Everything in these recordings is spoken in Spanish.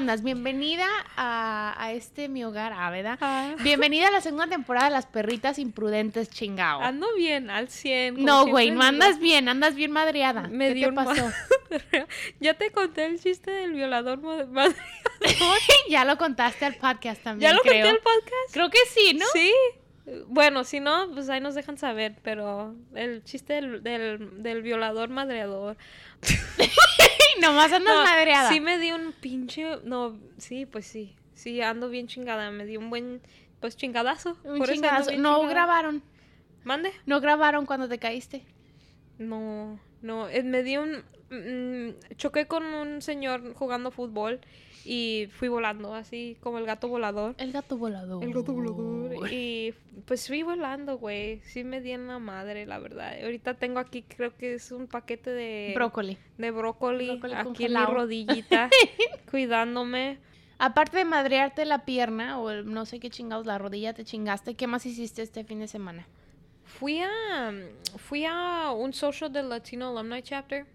andas? Bienvenida a, a este mi hogar, ah, ¿verdad? Ah. Bienvenida a la segunda temporada de Las Perritas Imprudentes, chingao. Ando bien, al 100. como No, güey, no andas bien, andas bien madreada. Me ¿Qué dio te ma- pasó? ya te conté el chiste del violador mo- madre- ya lo contaste al podcast también, ¿Ya lo creo. conté el podcast? Creo que sí, ¿no? Sí. Bueno, si no, pues ahí nos dejan saber, pero el chiste del, del, del violador madreador. Nomás andas No, madreada. Sí me dio un pinche... No, sí, pues sí. Sí, ando bien chingada. Me dio un buen, pues chingadazo. Un Por chingadazo. No chingada. grabaron. ¿Mande? No grabaron cuando te caíste. No, no, eh, me dio un... mm, choqué con un señor jugando fútbol y fui volando, así como el gato volador. El gato volador. El gato volador. Y pues fui volando, güey. Sí me di en la madre, la verdad. Ahorita tengo aquí, creo que es un paquete de... Brócoli. De brócoli, Brócoli aquí en mi congelado. rodillita, cuidándome. Aparte de madrearte la pierna o el- no sé qué chingados, la rodilla te chingaste, ¿qué más hiciste este fin de semana? Fui a... Fui a un social del Latino Alumni Chapter.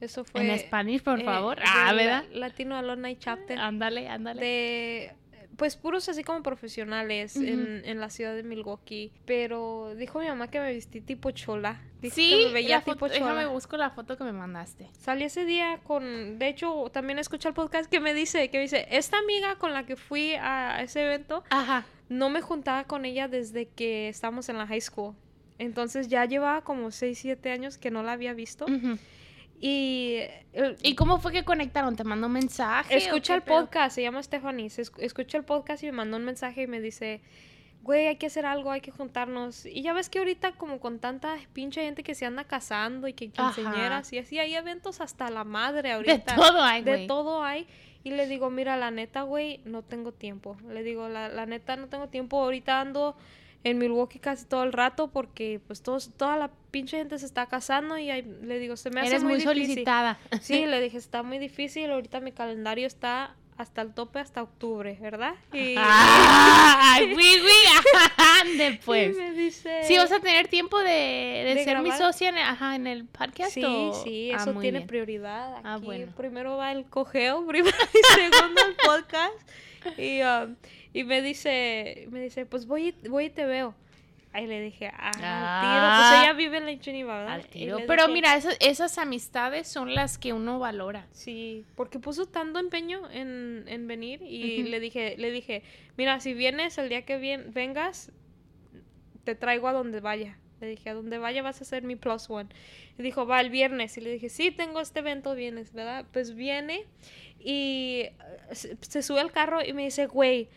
Eso fue... en español, por eh, favor. ah, ¿verdad? Latino Alumni Chapter. Ándale, ándale. de pues puros así como profesionales Ujú. en, en la ciudad de Milwaukee. Pero dijo mi mamá que me vestí tipo chola. Dijo Sí, que me veía tipo foto- déjame chola. busco la foto que me mandaste. Salí ese día con, de hecho, también escuché el podcast que me dice, que me dice, esta amiga con la que fui a ese evento, Ajá. no me juntaba con ella desde que estábamos en la high school. Entonces ya llevaba como 6, 7 años que no la había visto. Ujú. Y el- ¿Y cómo fue que conectaron? ¿Te mandó un mensaje? Escucha el pedo? podcast, se llama Stephanie. se esc- escucha el podcast y me mandó un mensaje y me dice, güey, hay que hacer algo, hay que juntarnos. Y ya ves que ahorita como con tanta pinche gente que se anda casando y que quinceañeras y así hay eventos hasta la madre De ahorita. todo hay, De güey. todo hay. Y le digo, mira, la neta, güey, no tengo tiempo. Le digo, la, la neta, no tengo tiempo. Ahorita ando en Milwaukee casi todo el rato porque pues todos, toda la pinche gente se está casando y ahí- le digo, se me hace Eres muy, difícil. solicitada. Sí, le dije, está muy difícil, ahorita mi calendario está hasta el tope hasta octubre, ¿verdad? Y, ¡Ay, güey, güey! Ande, y pues. me dice... ¿Sí vas a tener tiempo de, de ¿De ser mi socia en, ajá, en el podcast? Sí, o- sí, Ah, eso tiene bien. prioridad. Aquí Ah, bueno. primero va el cojeo, primero y segundo el podcast. Y, um, y me dice, me dice, pues voy y, voy y te veo. Ahí le dije, ah, al tiro. Ah. Pues ella vive en la Chiniva, ¿verdad? Al tiro. Pero dije, mira, esas, esas amistades son las que uno valora. Sí, porque puso tanto empeño en, en venir y le dije, le dije, mira, si vienes el día que vien- vengas, te traigo a donde vaya. Le dije, a donde vaya vas a ser mi plus one. Y dijo, va el viernes. Y le dije, sí, tengo este evento viernes, ¿verdad? Pues viene y eh, se, se sube al carro y me dice, güey,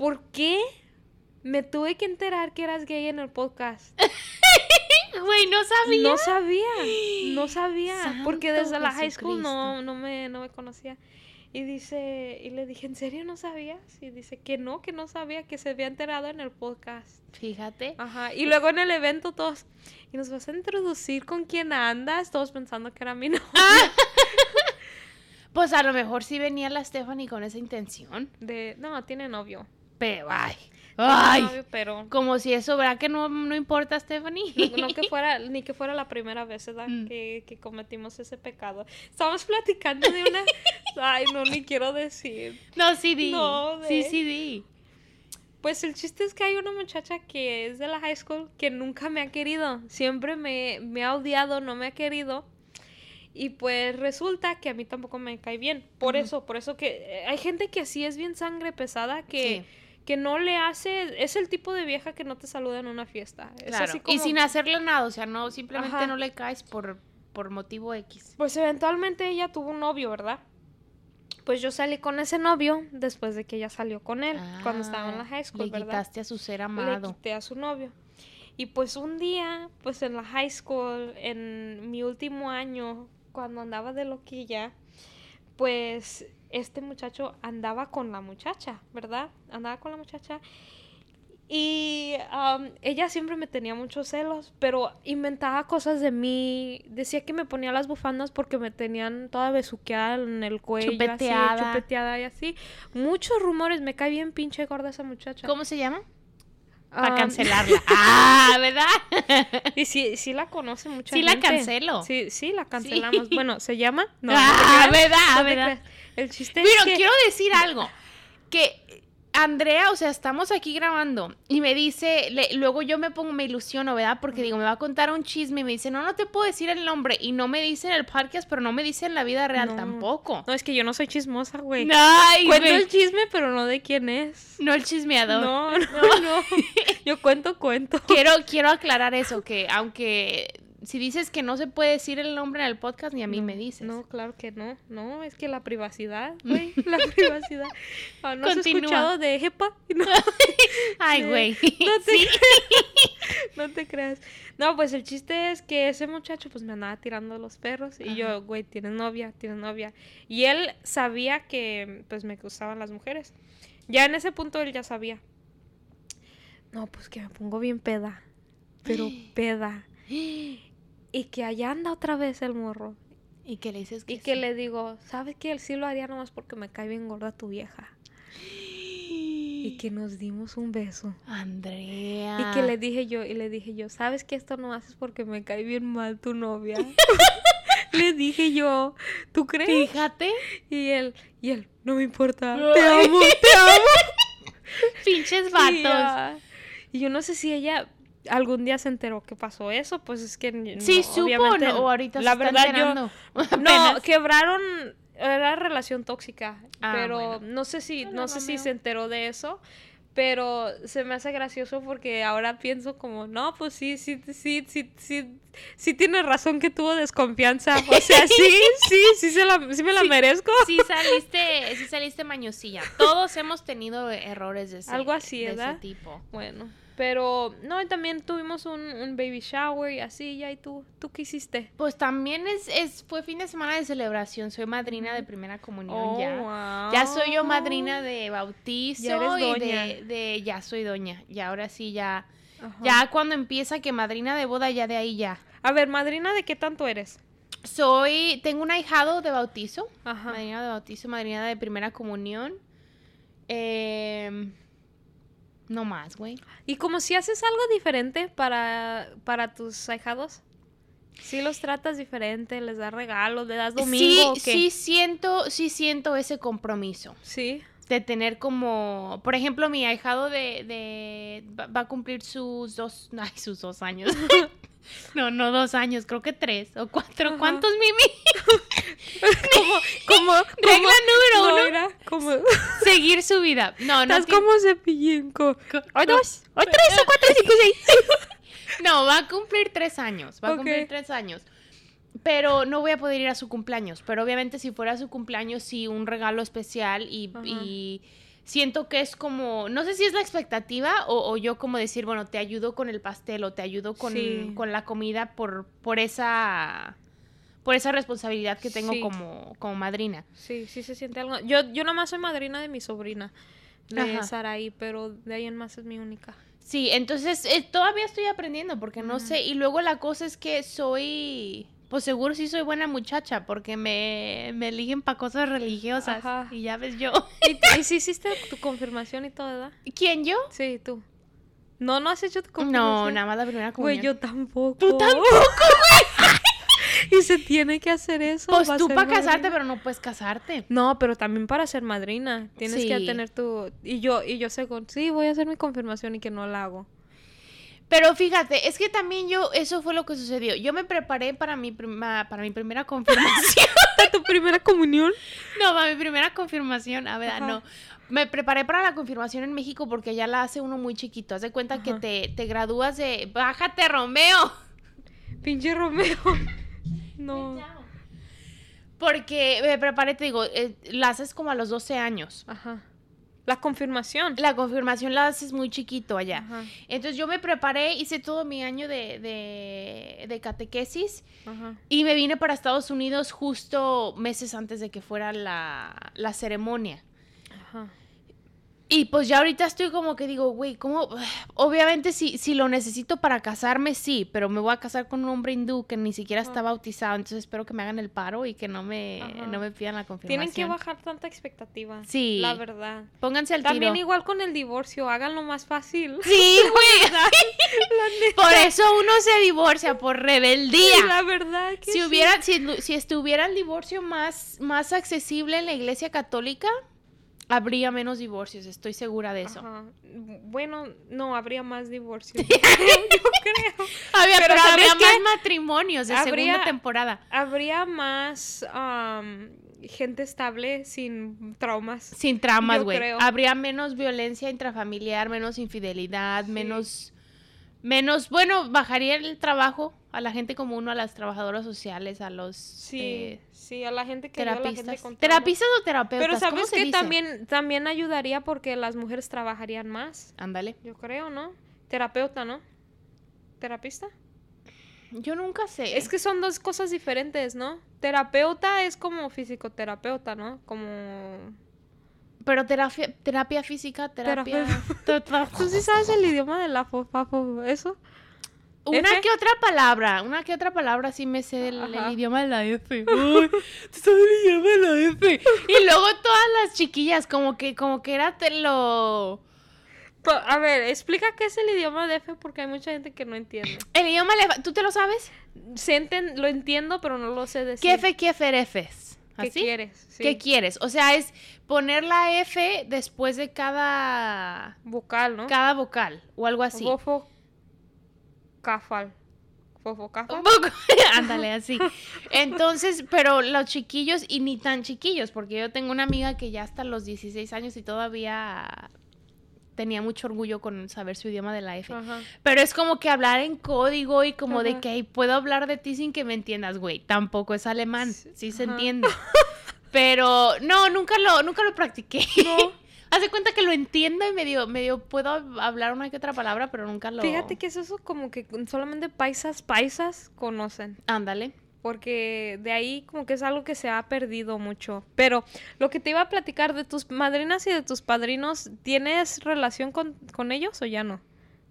¿por qué me tuve que enterar que eras gay en el podcast? Güey, no sabía. No sabía, no sabía, porque desde la high school no, no, me, no me conocía. Y dice, y le dije, ¿en serio no sabías? Y dice que no, que no sabía, que se había enterado en el podcast. Fíjate. Ajá, y luego en el evento todos, ¿y nos vas a introducir con quién andas? Todos pensando que era mi novio. Pues a lo mejor sí venía la Stephanie con esa intención. De, no, tiene novio. Pero, ay. Ay. Como si eso, ¿verdad? Que no, no importa, Stephanie. no, no que fuera, ni que fuera la primera vez, ¿verdad? Mm. Que, que cometimos ese pecado. Estábamos platicando de una, ay, no, ni quiero decir. No, sí di. No, Sí, de- sí di. Pues el chiste es que hay una muchacha que es de la high school que nunca me ha querido. Siempre me, me ha odiado, no me ha querido. Y pues resulta que a mí tampoco me cae bien. Por eso, por eso que eh, hay gente que sí es bien sangre pesada que, Sí. Que no le hace. Es el tipo de vieja que no te saluda en una fiesta. Es Claro. así Y como- sin hacerle nada, o sea, no, simplemente Ajá. no le caes por, por motivo X. Pues eventualmente ella tuvo un novio, ¿verdad? Pues yo salí con ese novio después de que ella salió con él, cuando estaba en la high school, Ah, Le ¿verdad? quitaste a su ser le amado. quité a su novio. Y pues un día, pues en la high school, en mi último año, cuando andaba de loquilla, pues este muchacho andaba con la muchacha, ¿verdad? Andaba con la muchacha. Y am, ella siempre me tenía muchos celos, pero inventaba cosas de mí. Decía que me ponía las bufandas porque me tenían toda besuqueada en el cuello. Chupeteada. Así, chupeteada y así. Muchos rumores. Me cae bien pinche gorda esa muchacha. ¿Cómo se llama? Para Ah, cancelarla. ah, ¿verdad? Y sí, sí la conoce mucha Sí la gente. cancelo. Sí, sí la cancelamos. Bueno, ¿se llama? No, Ah, no ¿verdad? no ¿verdad? El chiste Pero es que... quiero decir algo. Que Andrea, o sea, estamos aquí grabando y me dice, le- luego yo me pongo, me ilusiono, ¿verdad? Porque digo, me va a contar un chisme y me dice, no, no te puedo decir el nombre. Y no me dice en el podcast, pero no me dice en la vida real No. tampoco. No, es que yo no soy chismosa, güey. Ay, Cuento el chisme, pero no de quién es. No el chismeador. No, no, no. Yo cuento, cuento. Quiero, quiero aclarar eso, que aunque si dices que no se puede decir el nombre en el podcast, ni a mí No, me dices. No, claro que no. No, es que la privacidad, güey. La privacidad. Ah, ¿No has escuchado de EPA? No, Ay, güey. no te, Sí. no te creas. No, pues el chiste es que ese muchacho pues me andaba tirando los perros. Y Ajá. yo, güey, tienes novia, tienes novia. Y él sabía que pues me gustaban las mujeres. Ya en ese punto él ya sabía. No, pues que me pongo bien peda. Pero peda. Y que allá anda otra vez el morro. Y que le dices que Y que sí. le digo, ¿sabes qué? Él sí lo haría nomás porque me cae bien gorda tu vieja. Y que nos dimos un beso. Andrea. Y que le dije yo, y le dije yo, ¿sabes que esto no haces porque me cae bien mal tu novia? le dije yo, ¿tú crees? Fíjate. Y él, y él, no me importa, te amo, te amo. Pinches Y, vatos. Y yo no sé si ella algún día se enteró que pasó eso, pues es que Sí, no, supo obviamente, no? o ahorita la se verdad yo enterando. no quebraron era relación tóxica, Ah, pero bueno. no sé si no sé si se enteró de eso. Pero se me hace gracioso porque ahora pienso como, no, pues sí, sí, sí, sí, sí, sí tiene razón que tuvo desconfianza. O sea, sí, sí, sí, se la, sí me la Sí. merezco. Sí saliste, sí saliste mañosilla. Todos hemos tenido errores de ese, Algo así, de ese tipo. Bueno, pero no, y también tuvimos un, un baby shower y así, ya, ¿y tú? ¿Tú qué hiciste? Pues también es, es, fue fin de semana de celebración. Soy madrina de primera comunión ya. wow. Ya soy yo madrina de bautizo Ya eres y doña. de, de- ya soy doña. Y ahora sí ya, Ajá. ya cuando empieza que madrina de boda, ya de ahí ya. A ver, madrina, ¿de qué tanto eres? Soy, tengo un ahijado de bautizo. Ajá. Madrina de bautizo, madrina de primera comunión. Em, no más, güey. ¿Y como si haces algo diferente para, para tus ahijados? ¿Sí los tratas diferente? ¿Les das regalos? ¿Le das domingo sí, sí siento, sí siento ese compromiso. Sí. De tener como, por ejemplo, mi ahijado de, de va, va a cumplir sus dos, ay, sus dos años. no, no dos años, creo que tres o cuatro. Ajá. ¿Cuántos, Mimi? como, como, Regla número no, uno, era como, seguir su vida. No, no. estás como cepillín. co- dos, tres, o cuatro, cinco, seis. No, va a cumplir tres años. Va a cumplir tres años. Pero no voy a poder ir a su cumpleaños. Pero obviamente si fuera su cumpleaños, sí, un regalo especial. Y, siento que es como, no sé si es la expectativa o, o yo como decir, bueno, te ayudo con el pastel o te ayudo con, Sí. con la comida por, por esa por esa responsabilidad que tengo Sí. como, como madrina. Sí, sí se siente algo. Yo, yo nomás soy madrina de mi sobrina, de. Saraí, pero de ahí en más es mi única. Sí, entonces eh, todavía estoy aprendiendo porque no sé. Y luego la cosa es que soy, pues seguro sí soy buena muchacha porque me, me eligen para cosas religiosas. Ajá. Y ya ves yo. ¿Y, y sí hiciste tu confirmación y todo, verdad? ¿Quién yo? Sí, tú. No, no has hecho tu confirmación. No, nada más la primera Güey, comunión. yo tampoco. Tú tampoco, y se tiene que hacer eso. Pues para tú para casarte, madrina. pero no puedes casarte. No, pero también para ser madrina. Tienes que tener tu... Y yo, y yo sé con... Sí, voy a hacer mi confirmación y que no la hago. Pero fíjate, es que también yo, eso fue lo que sucedió. Yo me preparé para mi, prima, para mi primera confirmación. ¿Tu primera comunión? No, para mi primera confirmación, a ver, Ajá. no. Me preparé para la confirmación en México porque ya la hace uno muy chiquito. Haz de cuenta que te, te gradúas de... ¡Bájate, Romeo! Pinche Romeo. No. Porque me preparé, te digo, eh, la haces como a los 12 años. Ajá. La confirmación. La confirmación la haces muy chiquito allá. Ajá. Entonces yo me preparé, hice todo mi año de, de, de catequesis Ajá. y me vine para Estados Unidos justo meses antes de que fuera la, la ceremonia. Ajá. Y pues ya ahorita estoy como que digo, güey, ¿cómo? Obviamente si, si lo necesito para casarme, sí, pero me voy a casar con un hombre hindú que ni siquiera está bautizado, entonces espero que me hagan el paro y que no me, Ajá. no me pidan la confirmación. Tienen que bajar tanta expectativa. Sí. La verdad. Pónganse al También tiro. igual con el divorcio, háganlo más fácil. Sí, güey. por eso uno se divorcia, por rebeldía. La verdad que Si sí. hubiera, si, si estuviera el divorcio más, más accesible en la iglesia católica, habría menos divorcios, estoy segura de eso. Ajá. Bueno, no, habría más divorcios. Yo creo. Había, Pero pero, ¿sabes habría más matrimonios de Habría- segunda temporada. Habría más gente estable sin traumas. Sin traumas, güey. Habría menos violencia intrafamiliar, menos infidelidad, menos... Menos, bueno, bajaría el trabajo a la gente como uno, a las trabajadoras sociales, a los Sí, eh, sí, a la gente que ayuda a la gente terapistas. con. ¿Terapistas o terapeutas? Pero ¿Cómo sabes se que dice? también, también ayudaría porque las mujeres trabajarían más. Ándale. Yo creo, ¿no? Terapeuta, ¿no? ¿Terapista? Yo nunca sé. Es que son dos cosas diferentes, ¿no? Terapeuta es como fisioterapeuta, ¿no? Como... Pero terapia, terapia física, terapia... ¿Tú sí sabes el idioma de la fofafo? ¿Eso? Una F? que otra palabra, una que otra palabra sí me sé el idioma de la F. Ay, tú sabes el idioma de la F. Y luego todas las chiquillas, como que, como que era te lo... A ver, explica qué es el idioma de F porque hay mucha gente que no entiende. El idioma, le- ¿tú te lo sabes? Enten- lo entiendo, pero no lo sé decir. ¿Qué F, qué F, Fs? ¿Qué ¿Así? quieres? Sí. ¿Qué quieres? O sea, es poner la F después de cada, Vocal, ¿no? cada vocal o algo así. Fofo. Cafal. Fofo Un cafal. poco, ándale, así. Entonces, pero los chiquillos, y ni tan chiquillos, porque yo tengo una amiga que ya hasta los 16 años y todavía tenía mucho orgullo con saber su idioma de la F. Ajá. Pero es como que hablar en código y como de que "Ay, puedo hablar de ti sin que me entiendas, güey. Tampoco es alemán, Sí, sí se entiende. Pero no, nunca lo, nunca lo practiqué. No. Haz de cuenta que lo entiendo y medio, medio puedo hablar una que otra palabra, pero nunca lo. Fíjate que es eso como que solamente paisas, paisas conocen. Ándale. Porque de ahí como que es algo que se ha perdido mucho. Pero lo que te iba a platicar de tus madrinas y de tus padrinos, ¿tienes relación con, con ellos o ya no?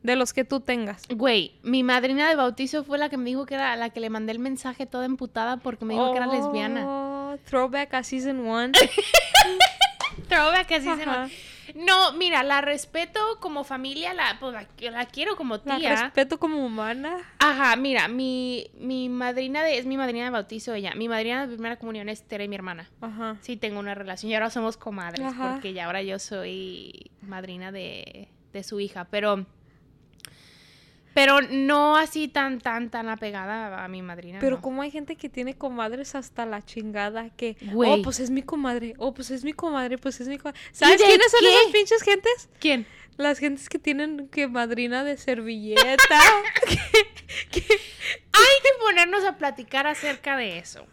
De los que tú tengas. Güey, mi madrina de bautizo fue la que me dijo que era la que le mandé el mensaje toda emputada porque me dijo que era lesbiana. Oh, Throwback a season one. Throwback, así se llama. No, mira, la respeto como familia, la, pues, la, la quiero como La tía. respeto como humana. Ajá, mira, mi, mi madrina de, es mi madrina de bautizo ella. Mi madrina de primera comunión es Tere, mi hermana. Ajá. Sí, tengo una relación y ahora somos comadres Ajá. porque ya ahora yo soy madrina de, de su hija, pero pero no así tan tan tan apegada a mi madrina. Pero no. como hay gente que tiene comadres hasta la chingada que, oh, pues es mi comadre, oh, pues es mi comadre, pues es mi comadre. ¿Sabes quiénes son esas pinches gentes? ¿Quién? Las gentes que tienen que madrina de servilleta. que, que- Hay que ponernos a platicar acerca de eso.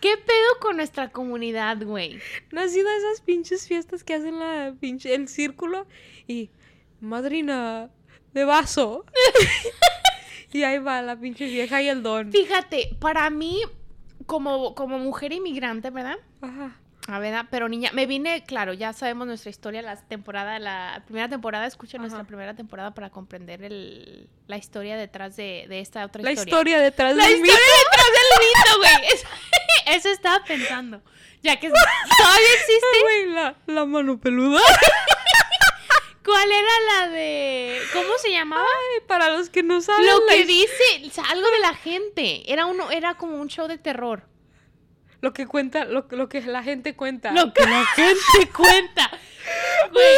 ¿Qué pedo con nuestra comunidad, güey? ¿No has ido a esas pinches fiestas que hacen la pinche, el círculo? Y, madrina de vaso. y ahí va la pinche vieja y el don. Fíjate, para mí como como mujer inmigrante, ¿verdad? Ajá. A ver, pero niña, me vine, claro, ya sabemos nuestra historia, la temporada, la primera temporada, escuchen Ajá. nuestra primera temporada para comprender el, la historia detrás de, de esta otra La historia. historia detrás La historia detrás del mito, güey. Eso, eso estaba pensando. Ya que todavía existe. Güey, la, la mano peluda. ¿Cuál era la de. ¿Cómo se llamaba? Ay, para los que no saben. Lo que dice, algo de la gente. Era uno, era como un show de terror. Lo que cuenta, lo, lo que la gente cuenta. Lo que la gente cuenta. Güey.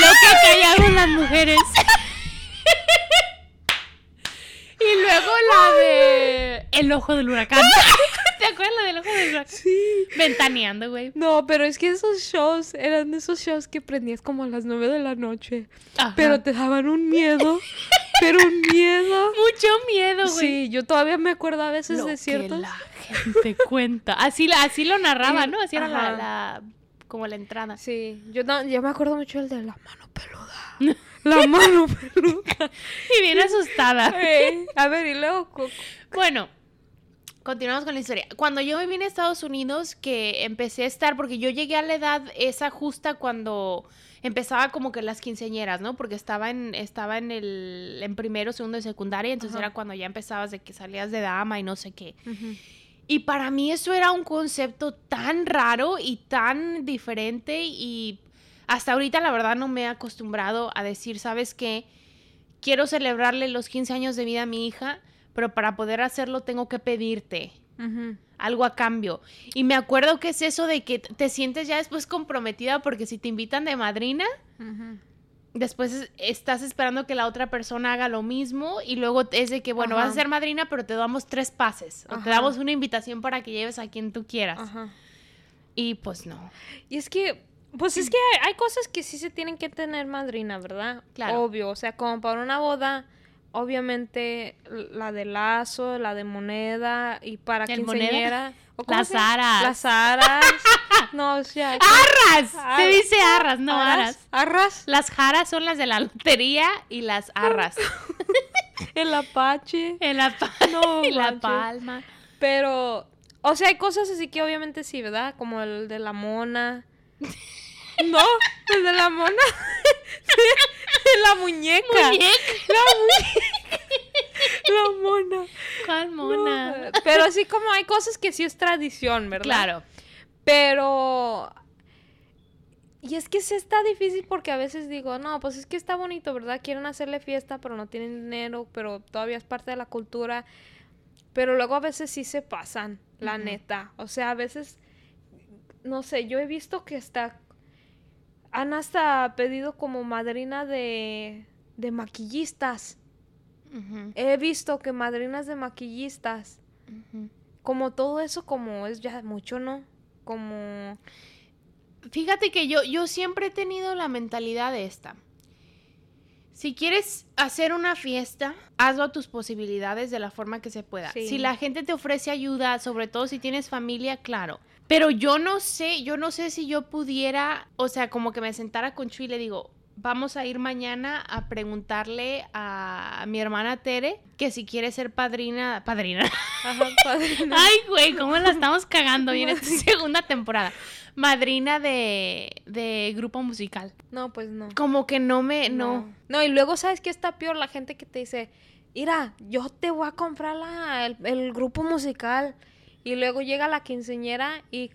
Lo que callaron las mujeres. y luego la de El ojo del huracán. ¿Te acuerdas la del ojo del huracán? Sí. Ventaneando, güey. No, pero es que esos shows eran de esos shows que prendías como a las nueve de la noche. Ajá. Pero te daban un miedo. pero un miedo. Mucho miedo, güey. Sí, yo todavía me acuerdo a veces Lo de que ciertos. la gente cuenta. Así, así lo narraba, ¿no? Así era la, ajá. la- como la entrada. Sí, yo, no- yo me acuerdo mucho el de la mano peluda. La mano peluda. Y bien asustada. A ver, y luego. Bueno, Continuamos con la historia. Cuando yo me vine a Estados Unidos, que empecé a estar, porque yo llegué a la edad esa justa cuando empezaba como que las quinceañeras, ¿no? Porque estaba en, estaba en el, en primero, segundo y secundaria, entonces Ajá. era cuando ya empezabas de que salías de dama y no sé qué. Y para mí eso era un concepto tan raro y tan diferente y hasta ahorita la verdad no me he acostumbrado a decir, ¿sabes qué? Quiero celebrarle los 15 años de vida a mi hija, pero para poder hacerlo tengo que pedirte algo a cambio. Y me acuerdo que es eso de que te sientes ya después comprometida porque si te invitan de madrina, después es- estás esperando que la otra persona haga lo mismo y luego es de que, bueno, vas a ser madrina, pero te damos tres pases o te damos una invitación para que lleves a quien tú quieras. Y pues no. Y es que, pues es que hay, hay cosas que sí se tienen que tener madrina, ¿verdad? Claro. Obvio, o sea, como para una boda, obviamente la de lazo, la de moneda y para ¿El moneda? quinceañera. ¿o Las aras. Las aras. no, o sea. ¡Arras! Ar- Se dice arras, no aras. Arras. Las jaras son las de la lotería y las arras. El apache. en la, pa- No, en la palma. Pero, o sea, hay cosas así que obviamente sí, ¿verdad? Como el de la mona. No, el de la mona. la muñeca. Muñeca. La mona. ¿Cuál mona? No, pero así como hay cosas que sí es tradición, ¿verdad? Claro. Pero... Y es que sí está difícil porque a veces digo, no, pues es que está bonito, ¿verdad? Quieren hacerle fiesta, pero no tienen dinero, pero todavía es parte de la cultura. Pero luego a veces sí se pasan, la neta. O sea, a veces, no sé, yo he visto que está... Han hasta pedido como madrina de, de maquillistas. He visto que madrinas de maquillistas como todo eso como es ya mucho, ¿no? Como Fíjate que yo, yo siempre he tenido la mentalidad de esta. Si quieres hacer una fiesta, hazlo a tus posibilidades de la forma que se pueda. Sí. Si la gente te ofrece ayuda, sobre todo si tienes familia, claro. Pero yo no sé, yo no sé si yo pudiera, o sea, como que me sentara con Chu y le digo, vamos a ir mañana a preguntarle a mi hermana Tere que si quiere ser padrina, padrina. ajá, padrina. Ay, güey, ¿cómo la estamos cagando bien esta segunda temporada? Madrina de, de grupo musical. No, pues no. Como que no me, no. No, y luego sabes que está peor la gente que te dice, "Mira, yo te voy a comprar la, el, el grupo musical." Y luego llega la quinceñera y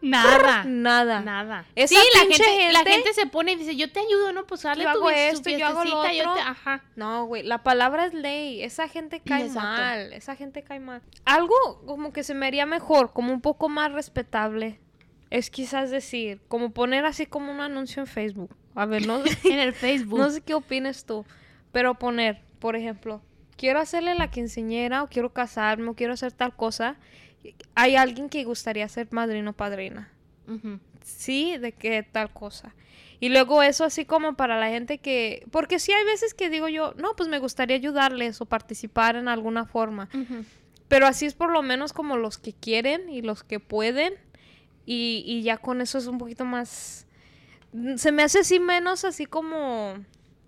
Nada. nada. Nada. Esa sí, la pinche gente, la gente- gente se pone y dice, yo te ayudo, ¿no? Pues dale Yo tu hago esto, yo hago lo yo otro. te- Ajá. No, güey, la palabra es ley. Esa gente cae Exacto. mal. Esa gente cae mal. Algo como que se me haría mejor, como un poco más respetable. Es quizás decir, como poner así como un anuncio en Facebook. A ver, no, En el Facebook. no sé qué opines tú, pero poner, por ejemplo, quiero hacerle la quinceñera o quiero casarme o quiero hacer tal cosa. Hay alguien que gustaría ser madrino o padrina. Sí, de qué tal cosa. Y luego eso así como para la gente que... Porque sí hay veces que digo yo, no, pues me gustaría ayudarles o participar en alguna forma. Pero así es por lo menos como los que quieren y los que pueden. Y, y ya con eso es un poquito más... Se me hace así menos así como...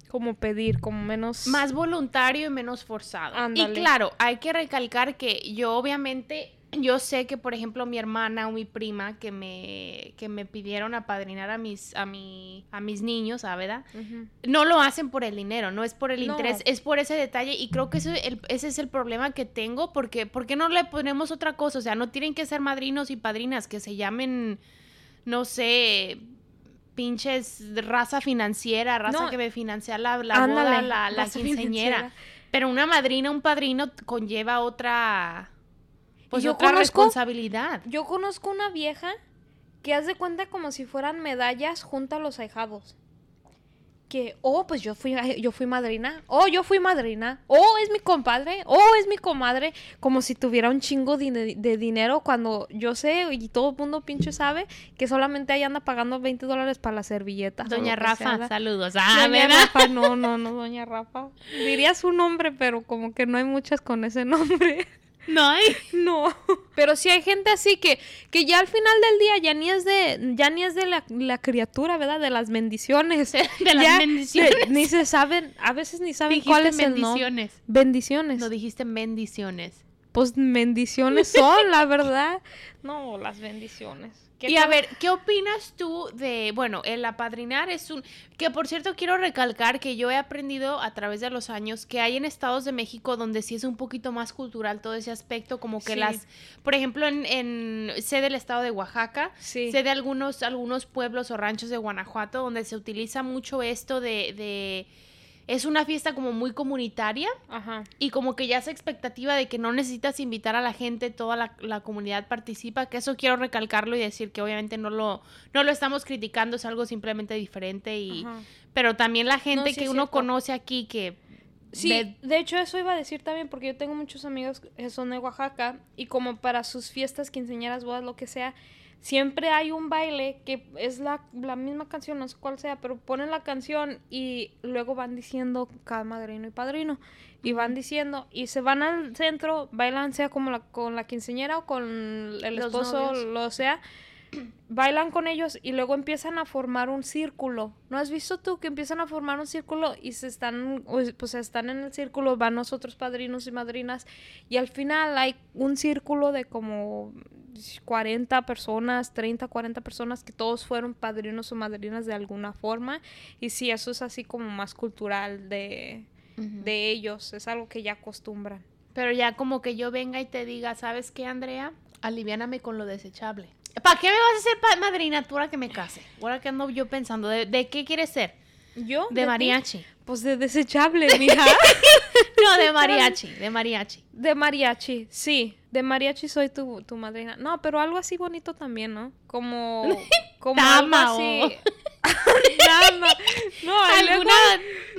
Como pedir, como menos... Más voluntario y menos forzado. Ándale. Y claro, hay que recalcar que yo obviamente, yo sé que por ejemplo mi hermana o mi prima que me, que me pidieron apadrinar a mis, a mi, a mis niños, ¿ah, ¿verdad? No lo hacen por el dinero, no es por el No. interés, es por ese detalle y creo que ese, el- ese es el problema que tengo porque ¿por qué no le ponemos otra cosa? O sea, no tienen que ser madrinos y padrinas, que se llamen, no sé, pinches raza financiera, raza No. que me financia la, la boda, la, la quinceñera. financiera. Pero una madrina, un padrino conlleva otra, pues yo otra conozco- responsabilidad. Yo conozco una vieja que hace cuenta como si fueran medallas junto a los ahijados. Que, oh, pues yo fui, yo fui madrina. Oh, yo fui madrina. Oh, es mi compadre. Oh, es mi comadre. Como si tuviera un chingo de, de dinero cuando yo sé y todo el mundo pinche sabe que solamente ahí anda pagando 20 dólares para las servilletas. o Doña Rafa, saludos. Ah, Doña ¿verdad? Rafa, no, no, no, Doña Rafa. Diría su nombre, pero como que no hay muchas con ese nombre. No hay. No. Pero sí hay gente así que, que ya al final del día ya ni es de, ya ni es de la, la criatura, ¿verdad? De las bendiciones. De las Ya bendiciones. de- ni se saben, a veces ni saben cuál es el bendiciones. Bendiciones. No dijiste bendiciones. pues bendiciones son, la verdad. No, las bendiciones. ¿Qué Y a ver, ¿qué opinas tú de, bueno, el apadrinar es un, que por cierto quiero recalcar que yo he aprendido a través de los años que hay en estados de México donde sí es un poquito más cultural todo ese aspecto, como que Sí. las, por ejemplo, en, en, sé del estado de Oaxaca, Sí. sé de algunos, algunos pueblos o ranchos de Guanajuato donde se utiliza mucho esto de, de, es una fiesta como muy comunitaria. Ajá. Y como que ya esa expectativa de que no necesitas invitar a la gente, toda la, la comunidad participa, que eso quiero recalcarlo y decir que obviamente no lo, no lo estamos criticando, es algo simplemente diferente y... Ajá. Pero también la gente sí que uno cierto. conoce aquí que... Sí, de hecho eso iba a decir también porque yo tengo muchos amigos que son de Oaxaca y como para sus fiestas, quinceañeras, bodas, lo que sea, siempre hay un baile que es la, la misma canción, no sé cuál sea, pero ponen la canción y luego van diciendo cada madrino y padrino y van diciendo y se van al centro, bailan sea como la, con la quinceañera o con el Los esposo, novios. lo sea, bailan con ellos y luego empiezan a formar un círculo. ¿No has visto tú que empiezan a formar un círculo y se están, pues están en el círculo, van los otros padrinos y madrinas y al final hay un círculo de como 40 personas, 30, 40 personas que todos fueron padrinos o madrinas de alguna forma y sí, eso es así como más cultural de, de ellos, es algo que ya acostumbran. Pero ya como que yo venga y te diga, ¿sabes qué, Andrea? Aliviáname con lo desechable. ¿Para qué me vas a hacer pa- madrina tú ahora que me case? Ahora que ando yo pensando, ¿de, de qué quieres ser? ¿Yo? De mariachi. Pues de desechable, mija. No, de mariachi, de mariachi. De mariachi, sí. De mariachi soy tu, tu madrina. No, pero algo así bonito también, ¿no? Como, como algo así. No, luego- ¿Alguna,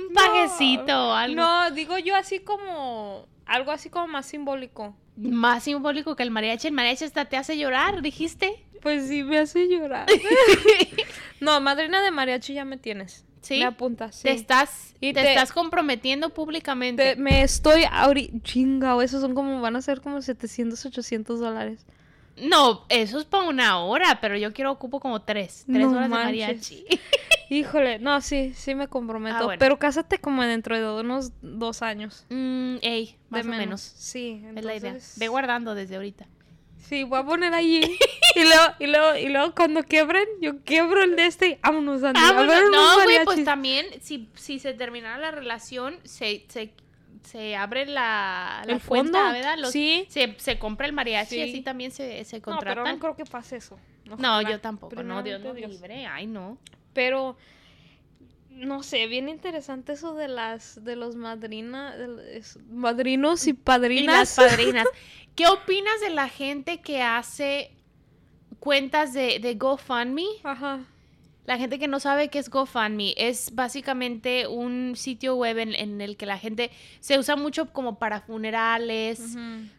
un pajecito o algo? No, digo yo así como, algo así como más simbólico. Más simbólico que el mariachi. El mariachi hasta te hace llorar, dijiste. Pues sí, me hace llorar. no, madrina de mariachi ya me tienes. ¿Sí? Me apuntas, sí. Te estás, Y te, te- estás comprometiendo públicamente. Te- me estoy ahorita, chingao, esos son como, van a ser como 700, 800 dólares. No, eso es para una hora, pero yo quiero ocupo como tres. Tres No horas manches. de mariachi. Híjole, no, sí, sí me comprometo. Ah, bueno. Pero cásate como dentro de unos dos años. Mm, ey, más de o menos. Sí, Es la idea. entonces- Ve guardando desde ahorita. Sí, voy a poner allí. y, luego, y, luego, y luego cuando quiebren, yo quiebro el de este y vámonos, Andy. Ah, a bueno, ver unos no, güey, pues también, si, si se terminara la relación, se, se, se abre la, la ¿El cuenta, fondo? ¿verdad? Los- Sí. Se, se compra el mariachi y Sí. así también se, se No, pero contratan. no creo que pase eso. No, yo tampoco, no, Dios libre, ay, no. Pero no sé, bien interesante eso de las de los madrina, de los madrinos y Y padrinas. las padrinas. ¿Qué opinas de la gente que hace cuentas de, de GoFundMe? Ajá. La gente que no sabe qué es GoFundMe es básicamente un sitio web en, en el que la gente se usa mucho como para funerales,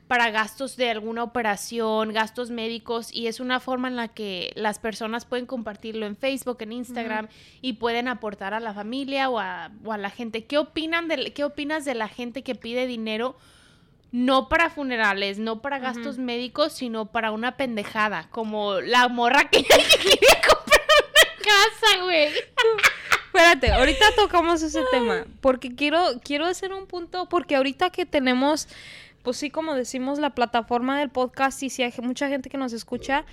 para gastos de alguna operación, gastos médicos y es una forma en la que las personas pueden compartirlo en Facebook, en Instagram y pueden aportar a la familia o a, o a la gente. ¿Qué opinan de, qué opinas de la gente que pide dinero no para funerales, no para gastos médicos, sino para una pendejada, como la morra que quería casa, güey? Espérate, ahorita tocamos ese tema, porque quiero, quiero hacer un punto, porque ahorita que tenemos, pues sí, como decimos, la plataforma del podcast y si hay mucha gente que nos escucha,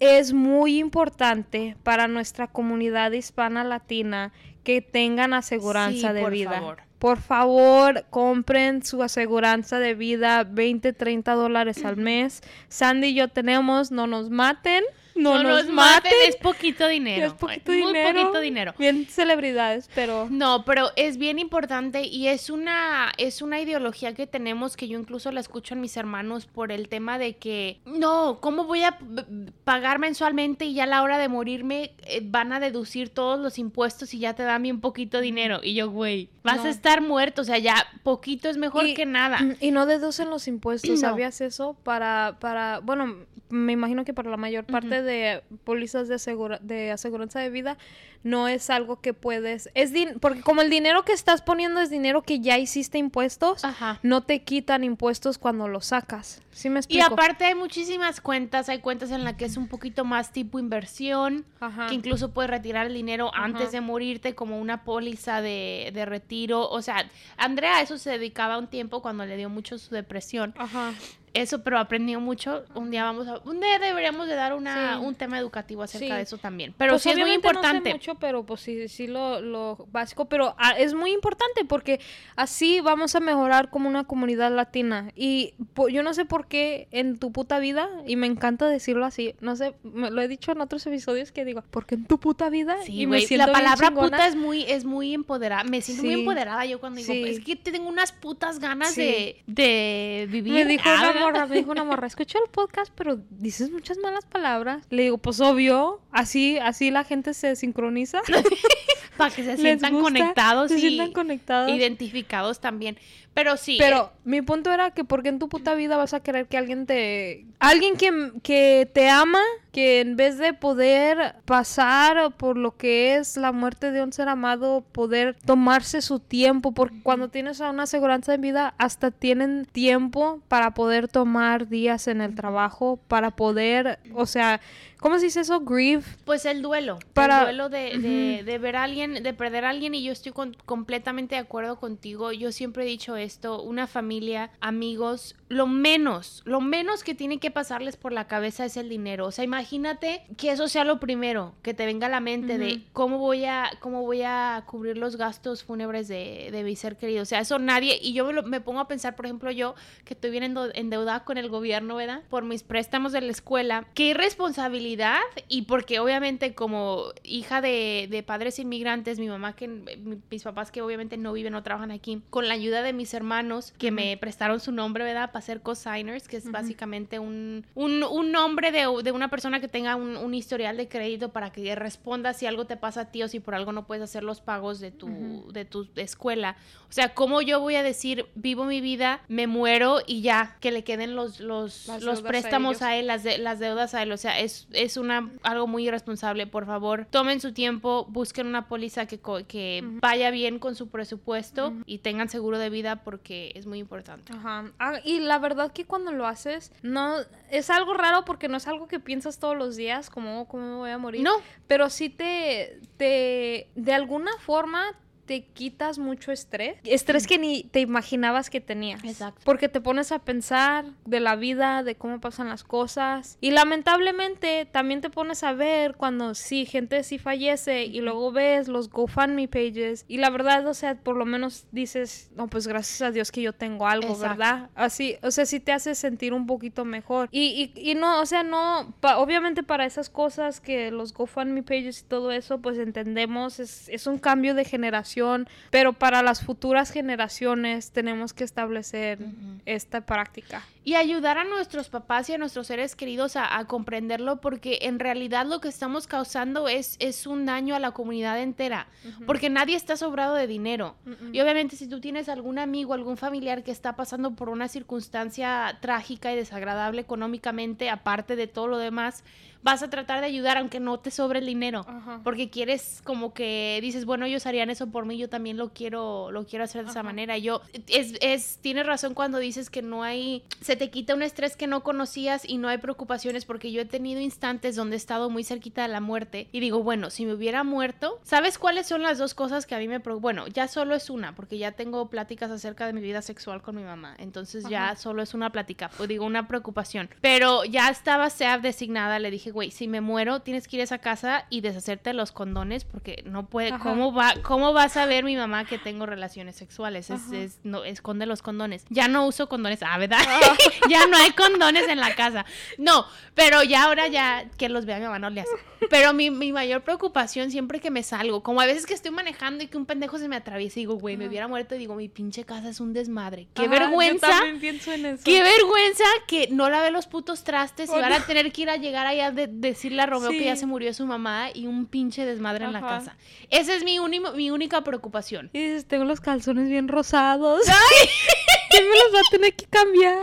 es muy importante para nuestra comunidad hispana latina que tengan aseguranza Sí, de por vida. favor. Por favor, compren su aseguranza de vida, 20, 30 dólares al mes. Sandy y yo tenemos, no nos maten, no, nos, maten. es poquito dinero. Es poquito muy dinero. poquito dinero. Bien celebridades, pero... No, pero es bien importante y es una es una ideología que tenemos que yo incluso la escucho en mis hermanos por el tema de que no, ¿cómo voy a pagar mensualmente y ya a la hora de morirme eh, van a deducir todos los impuestos y ya te dan bien poquito dinero? Y yo, güey, vas No. a estar muerto, o sea, ya poquito es mejor Y- que nada. Y no deducen los impuestos, No. ¿sabías eso? Para, para, bueno, me imagino que para la mayor parte de pólizas de, asegura- de aseguranza de vida no es algo que puedes, es din- porque como el dinero que estás poniendo es dinero que ya hiciste impuestos, Ajá. no te quitan impuestos cuando lo sacas. ¿Sí me Y explico? aparte hay muchísimas cuentas, hay cuentas en las que es un poquito más tipo inversión, Ajá. que incluso puedes retirar el dinero Ajá. antes de morirte como una póliza de, de retiro. O sea, Andrea a eso se dedicaba un tiempo cuando le dio mucho su depresión. Ajá. Eso, pero aprendió mucho. Un día vamos a, un día deberíamos de dar una, Sí. un tema educativo acerca Sí. de eso también. Pero Pues sí es muy obviamente no sé importante. mucho, pero pues sí, sí lo, lo básico, pero ah, es muy importante porque así vamos a mejorar como una comunidad latina. Y po- yo no sé por qué en tu puta vida, y me encanta decirlo así, no sé, me- lo he dicho en otros episodios que digo, porque en tu puta vida Sí, y me siento la palabra puta es muy, es muy empoderada. Me siento muy empoderada yo cuando digo, es que tengo unas putas ganas de, de vivir. Me dijo Ah, una. Morra, me dijo una morra, escucho el podcast, pero dices muchas malas palabras. Le digo, pues obvio, así, así la gente se sincroniza. Para que se sientan gusta, conectados se y sientan conectados. identificados también. Pero sí. Pero mi punto era que porque en tu puta vida vas a querer que alguien te... Alguien que, que te ama, que en vez de poder pasar por lo que es la muerte de un ser amado, poder tomarse su tiempo, porque cuando tienes a una aseguranza de vida, hasta tienen tiempo para poder tomar días en el trabajo, para poder, o sea, ¿cómo se dice eso? Grieve. Pues el duelo, Para- el duelo de, de- de ver a alguien, de perder a alguien y yo estoy con- completamente de acuerdo contigo. Yo siempre he dicho esto, una familia, amigos, lo menos, lo menos que tiene que pasarles por la cabeza es el dinero. O sea, imagínate que eso sea lo primero, que te venga a la mente de Ujú. cómo voy a, cómo voy a cubrir los gastos fúnebres de, de mi ser querido. O sea, eso nadie, y yo me, lo- me pongo a pensar, por ejemplo, yo que estoy bien endeudada con el gobierno, ¿verdad? Por mis préstamos de la escuela. Qué irresponsabilidad y porque obviamente como hija de, de padres inmigrantes, mi mamá que mi- mis papás que obviamente no viven o trabajan aquí, con la ayuda de mis hermanos que me prestaron su nombre, ¿verdad? Para ser cosigners, que es Ujú. básicamente un, un, un nombre de, de una persona que tenga un, un historial de crédito para que responda si algo te pasa a ti o si por algo no puedes hacer los pagos de tu, de tu escuela. O sea, ¿cómo yo voy a decir, vivo mi vida, me muero y ya, que le queden los, los, Las los a préstamos a, él, las, de- las deudas a él? O sea, es, es una, algo muy irresponsable. Por favor, tomen su tiempo, busquen una póliza que, que vaya bien con su presupuesto y tengan seguro de vida porque es muy importante. Ajá. Ah, y la verdad que cuando lo haces, no es algo raro porque no es algo que piensas todos los días, como cómo me voy a morir. No, Pero sí te, te, de alguna forma te quitas mucho estrés. Estrés que ni te imaginabas que tenías. Exacto. Porque te pones a pensar de la vida, de cómo pasan las cosas. Y lamentablemente también te pones a ver cuando sí, gente sí fallece y luego ves los GoFundMe pages. Y la verdad, o sea, por lo menos dices, no, pues gracias a Dios que yo tengo algo, Exacto. ¿verdad? Así, o sea, sí te hace sentir un poquito mejor. Y, y, y no, o sea, no, pa- obviamente para esas cosas que los GoFundMe pages y todo eso, pues entendemos, es, es un cambio de generación, pero para las futuras generaciones tenemos que establecer esta práctica. Y ayudar a nuestros papás y a nuestros seres queridos a, a comprenderlo porque en realidad lo que estamos causando es, es un daño a la comunidad entera. Porque nadie está sobrado de dinero. Y obviamente si tú tienes algún amigo, algún familiar que está pasando por una circunstancia trágica y desagradable económicamente, aparte de todo lo demás, vas a tratar de ayudar aunque no te sobre el dinero. Ajá. Porque quieres como que dices, bueno, ellos harían eso por mí, yo también lo quiero, lo quiero hacer de esa manera. Yo, es, es, tienes razón cuando dices que no hay, se te quita un estrés que no conocías y no hay preocupaciones porque yo he tenido instantes donde he estado muy cerquita de la muerte y digo, bueno, si me hubiera muerto, ¿sabes cuáles son las dos cosas que a mí me? Bueno, ya solo es una, porque ya tengo pláticas acerca de mi vida sexual con mi mamá, entonces ya solo es una plática, pues digo, una preocupación. Pero ya estaba SEAB designada, le dije, güey, si me muero, tienes que ir a esa casa y deshacerte de los condones porque no puede, Ajá. ¿cómo va, cómo va a saber mi mamá que tengo relaciones sexuales? Es, es- no, esconde los condones. Ya no uso condones, ah, ¿verdad? Ah. ya no hay condones en la casa. No, pero ya ahora ya que los vea mi mamá no le hace. Pero mi, mi mayor preocupación siempre que me salgo, como a veces que estoy manejando y que un pendejo se me atraviesa y digo, güey, me hubiera muerto y digo, mi pinche casa es un desmadre. Qué Ajá, yo vergüenza. también pienso en eso. Qué vergüenza que no lavé los putos trastes y Oh, van a no. tener que ir a llegar allá de decirle a Romeo que ya se murió su mamá y un pinche desmadre en la casa. Esa es mi, mi única preocupación. Y dices, tengo los calzones bien rosados. ¿Quién me los va a tener que cambiar?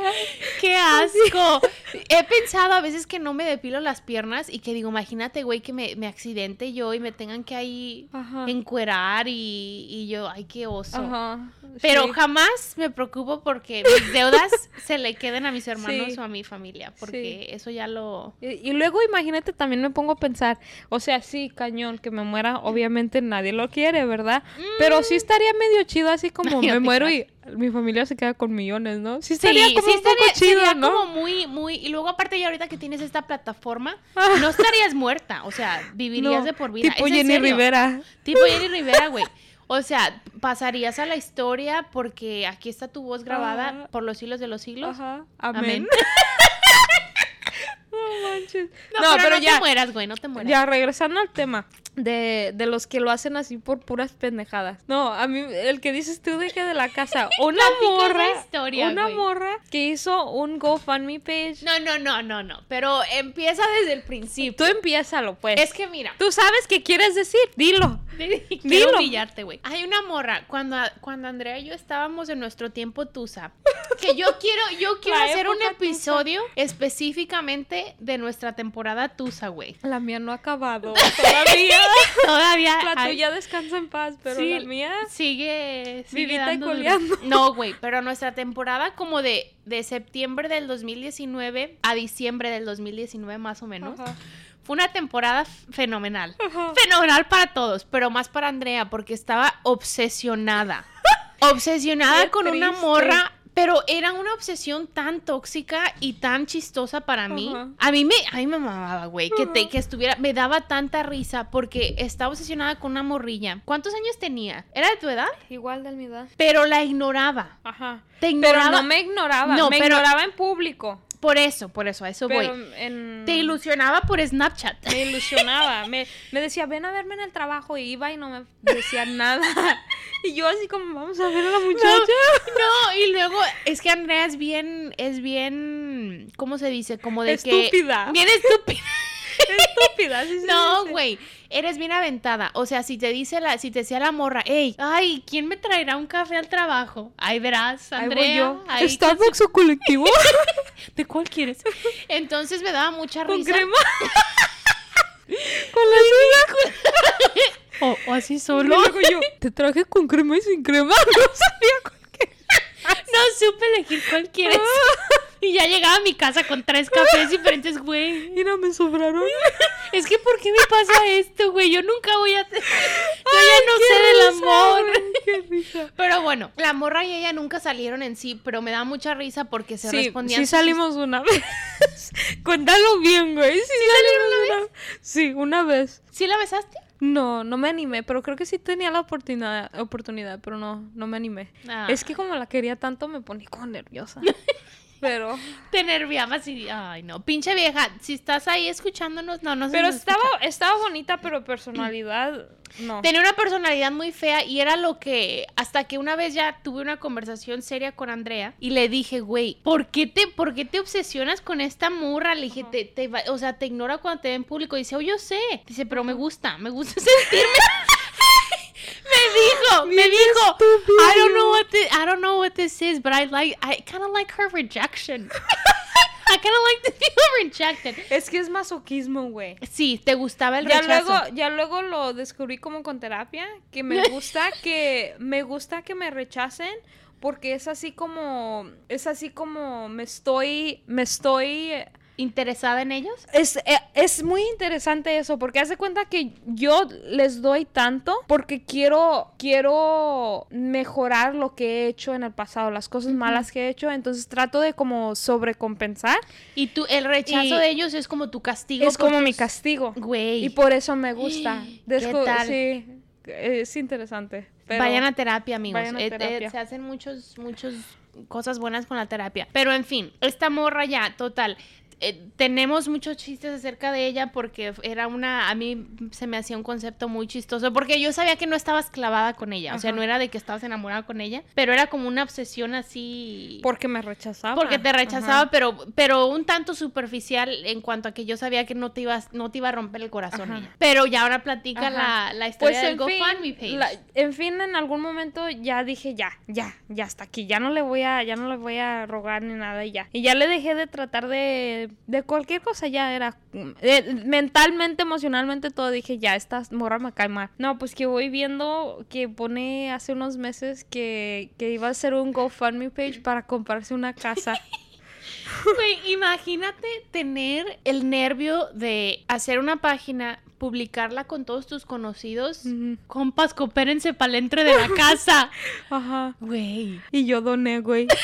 ¡Qué asco! He pensado a veces que no me depilo las piernas y que digo, imagínate, güey, que me, me accidente yo y me tengan que ahí Ajá. encuerar y, y yo, ay, qué oso. Ajá. Pero sí. jamás me preocupo porque mis deudas se le queden a mis hermanos Sí. o a mi familia, porque eso ya lo... Y, y luego imagínate, también me pongo a pensar, o sea, sí, cañón, que me muera, obviamente nadie lo quiere, ¿verdad? Pero sí estaría medio chido así como Mm. No me muero y mi familia se queda con millones, ¿no? Sí estaría sí, como un estaría, poco chido, sería ¿no? como muy, muy... Y luego aparte ya ahorita que tienes esta plataforma, Ah. no estarías muerta, o sea, vivirías No, de por vida. Tipo Es Jenny. Rivera. Tipo Jenny Rivera, güey. O sea, pasarías a la historia porque aquí está tu voz grabada Ajá. por los siglos de los siglos. Ajá. Amén. Amén. no manches. No, pero, no te mueras, güey, no te mueras. Ya, regresando al tema de, de los que lo hacen así por puras pendejadas. No, a mí, el que dices tú de que de la casa, una morra, historia, una morra que hizo un GoFundMe page. No, no, no, no, no. Pero empieza desde el principio. Tú empiézalo, pues. Es que mira, Tú sabes qué quieres decir, dilo. quiero Dilo. humillarte, güey. Hay una morra, cuando, cuando Andrea y yo estábamos en nuestro tiempo Tusa, que yo quiero, yo quiero La hacer un Tusa. episodio específicamente de nuestra temporada Tusa, güey. La mía no ha acabado. Todavía. Todavía. La hay- tuya descansa en paz, pero Sí, la mía. sigue, sigue Vivita y dando coleando. No, güey, pero nuestra temporada como de, de septiembre del 2019 a diciembre del 2019 más o menos, Ajá. fue una temporada fenomenal. Ajá. Fenomenal para todos, pero más para Andrea porque estaba obsesionada. obsesionada Qué con una morra. Pero era una obsesión tan tóxica y tan chistosa para mí. A mí me, a mí me mamaba, güey, que, te, que estuviera, me daba tanta risa porque estaba obsesionada con una morrilla. ¿Cuántos años tenía? ¿Era de tu edad? Igual de mi edad. Pero la ignoraba. Ajá. Te Pero ignoraba. no me ignoraba. No, me pero- ignoraba en público. Por eso, por eso, a eso Pero voy. en... Te ilusionaba por Snapchat. Me ilusionaba. me, me decía, ven a verme en el trabajo. Y iba y no me decía nada. Y yo así como, vamos a ver a la muchacha. No, y luego es que Andrea es bien, es bien, ¿cómo se dice? Como de Estúpida. que... Bien estúpida. Estúpida. así se No, güey, eres bien aventada. O sea, si te dice la, si te decía la morra, hey, ay, ¿quién me traerá un café al trabajo? Ahí verás, Ahí Andrea. voy yo. ahí ¿Starbucks o colectivo? ¿De cuál quieres? Entonces me daba mucha ¿Con risa. crema? ¿Con la O, o así solo. luego yo, te traje con crema y sin crema. No sabía con qué. No supe elegir cuál quieres. Y ya llegaba a mi casa con tres cafés diferentes, güey. Mira, me sobraron. Es que, ¿por qué me pasa esto, güey? Yo nunca voy a... Yo ya no sé del amor. Qué risa. Pero bueno, la morra y ella nunca salieron en sí, pero me da mucha risa porque se Sí, respondían. sí salimos una vez. Cuéntalo bien, güey. Sí, salimos una Sí, una vez. ¿Sí la besaste? No, no me animé, pero creo que sí tenía la oportunidad, oportunidad pero no, no me animé. Ah. Es que como la quería tanto me ponía como nerviosa. Pero Te nerviabas y... Ay, no. Pinche vieja, si estás ahí escuchándonos, no, no se pero nos estaba escucha. estaba bonita, pero personalidad no. Tenía una personalidad muy fea y era lo que... Hasta que una vez ya tuve una conversación seria con Andrea y le dije, güey, ¿por qué te, por qué te obsesionas con esta murra? Le dije, te, te va- o sea, te ignora cuando te ve en público. Dice, oh, yo sé. Dice, pero me gusta, me gusta sentirme... me dijo, me Bien dijo, estúpido. I don't know what this, I don't know what this is, but I like, I kind of like her rejection. I kind of like to feel rejected. Es que es masoquismo, güey. Sí, te gustaba el Ya rechazo. luego, ya luego lo descubrí como con terapia, que me gusta que me gusta que me rechacen porque es así como es así como me estoy me estoy ¿Interesada en ellos? es, eh, es muy interesante eso porque haz de cuenta que yo les doy tanto porque quiero quiero mejorar lo que he hecho en el pasado, las cosas malas que he hecho, entonces trato de como sobrecompensar. Y tú, el rechazo Y- de ellos es como tu castigo. Es como mi castigo. Güey. Y por eso me gusta. ¿Qué Descu- tal? Sí, es interesante. pero- Vayan a terapia, amigos. Vayan a Eh, eh, terapia. se hacen muchos, muchos cosas buenas con la terapia. Pero en fin, esta morra ya, total. Eh, tenemos muchos chistes acerca de ella porque era una, a mí se me hacía un concepto muy chistoso porque yo sabía que no estabas clavada con ella, o sea, no era de que estabas enamorada con ella, pero era como una obsesión así. Porque me rechazaba. Porque te rechazaba, Ajá. pero, pero un tanto superficial en cuanto a que yo sabía que no te ibas, no te iba a romper el corazón ella. Pero ya ahora platica la, la historia del Pues, en GoFundMe page. la- en fin, en algún momento ya dije ya, ya, ya hasta aquí, ya no le voy a, ya no le voy a rogar ni nada y ya. Y ya le dejé de tratar de, de cualquier cosa, ya era eh, mentalmente, emocionalmente todo dije ya, esta morra me cae mal. No, pues que voy viendo que pone hace unos meses que, que iba a hacer un GoFundMe page para comprarse una casa. Güey, imagínate tener el nervio de hacer una página publicarla con todos tus conocidos. Compas, coopérense para el entre de la casa. Ajá. Güey. Y yo doné, güey.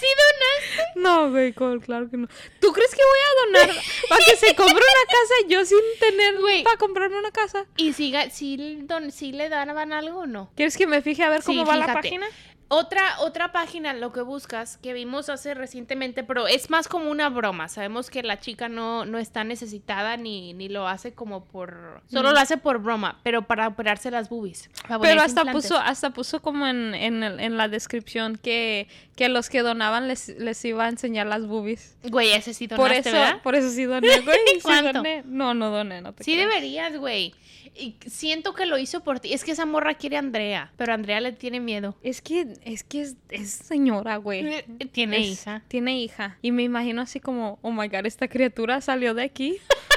¿Sí donaste? No, güey, claro que no. ¿Tú crees que voy a donar para que se compre una casa yo sin tener Güey. para comprarme una casa? ¿Y si, si, don, si le daban algo o no? ¿Quieres que me fije a ver Sí, cómo va la página? Otra, otra página, lo que buscas, que vimos hace recientemente, pero es más como una broma. Sabemos que la chica no, no está necesitada ni, ni lo hace como por... Solo Mm. lo hace por broma, pero para operarse las boobies. Pero hasta implantes. puso, hasta puso como en, en, la descripción que, que los que donaban les, les iba a enseñar las boobies. Güey, ese sí Por donaste, eso, ¿verdad? por eso sí doné, güey. sí ¿Cuánto? doné. No, no doné, no te Sí creas. deberías, güey. Y siento que lo hizo por ti. Es que esa morra quiere a Andrea, pero Andrea le tiene miedo. Es que, es que es, es señora, güey. Tiene Es- hija. Tiene hija. Y me imagino así como, oh my god, esta criatura salió de aquí.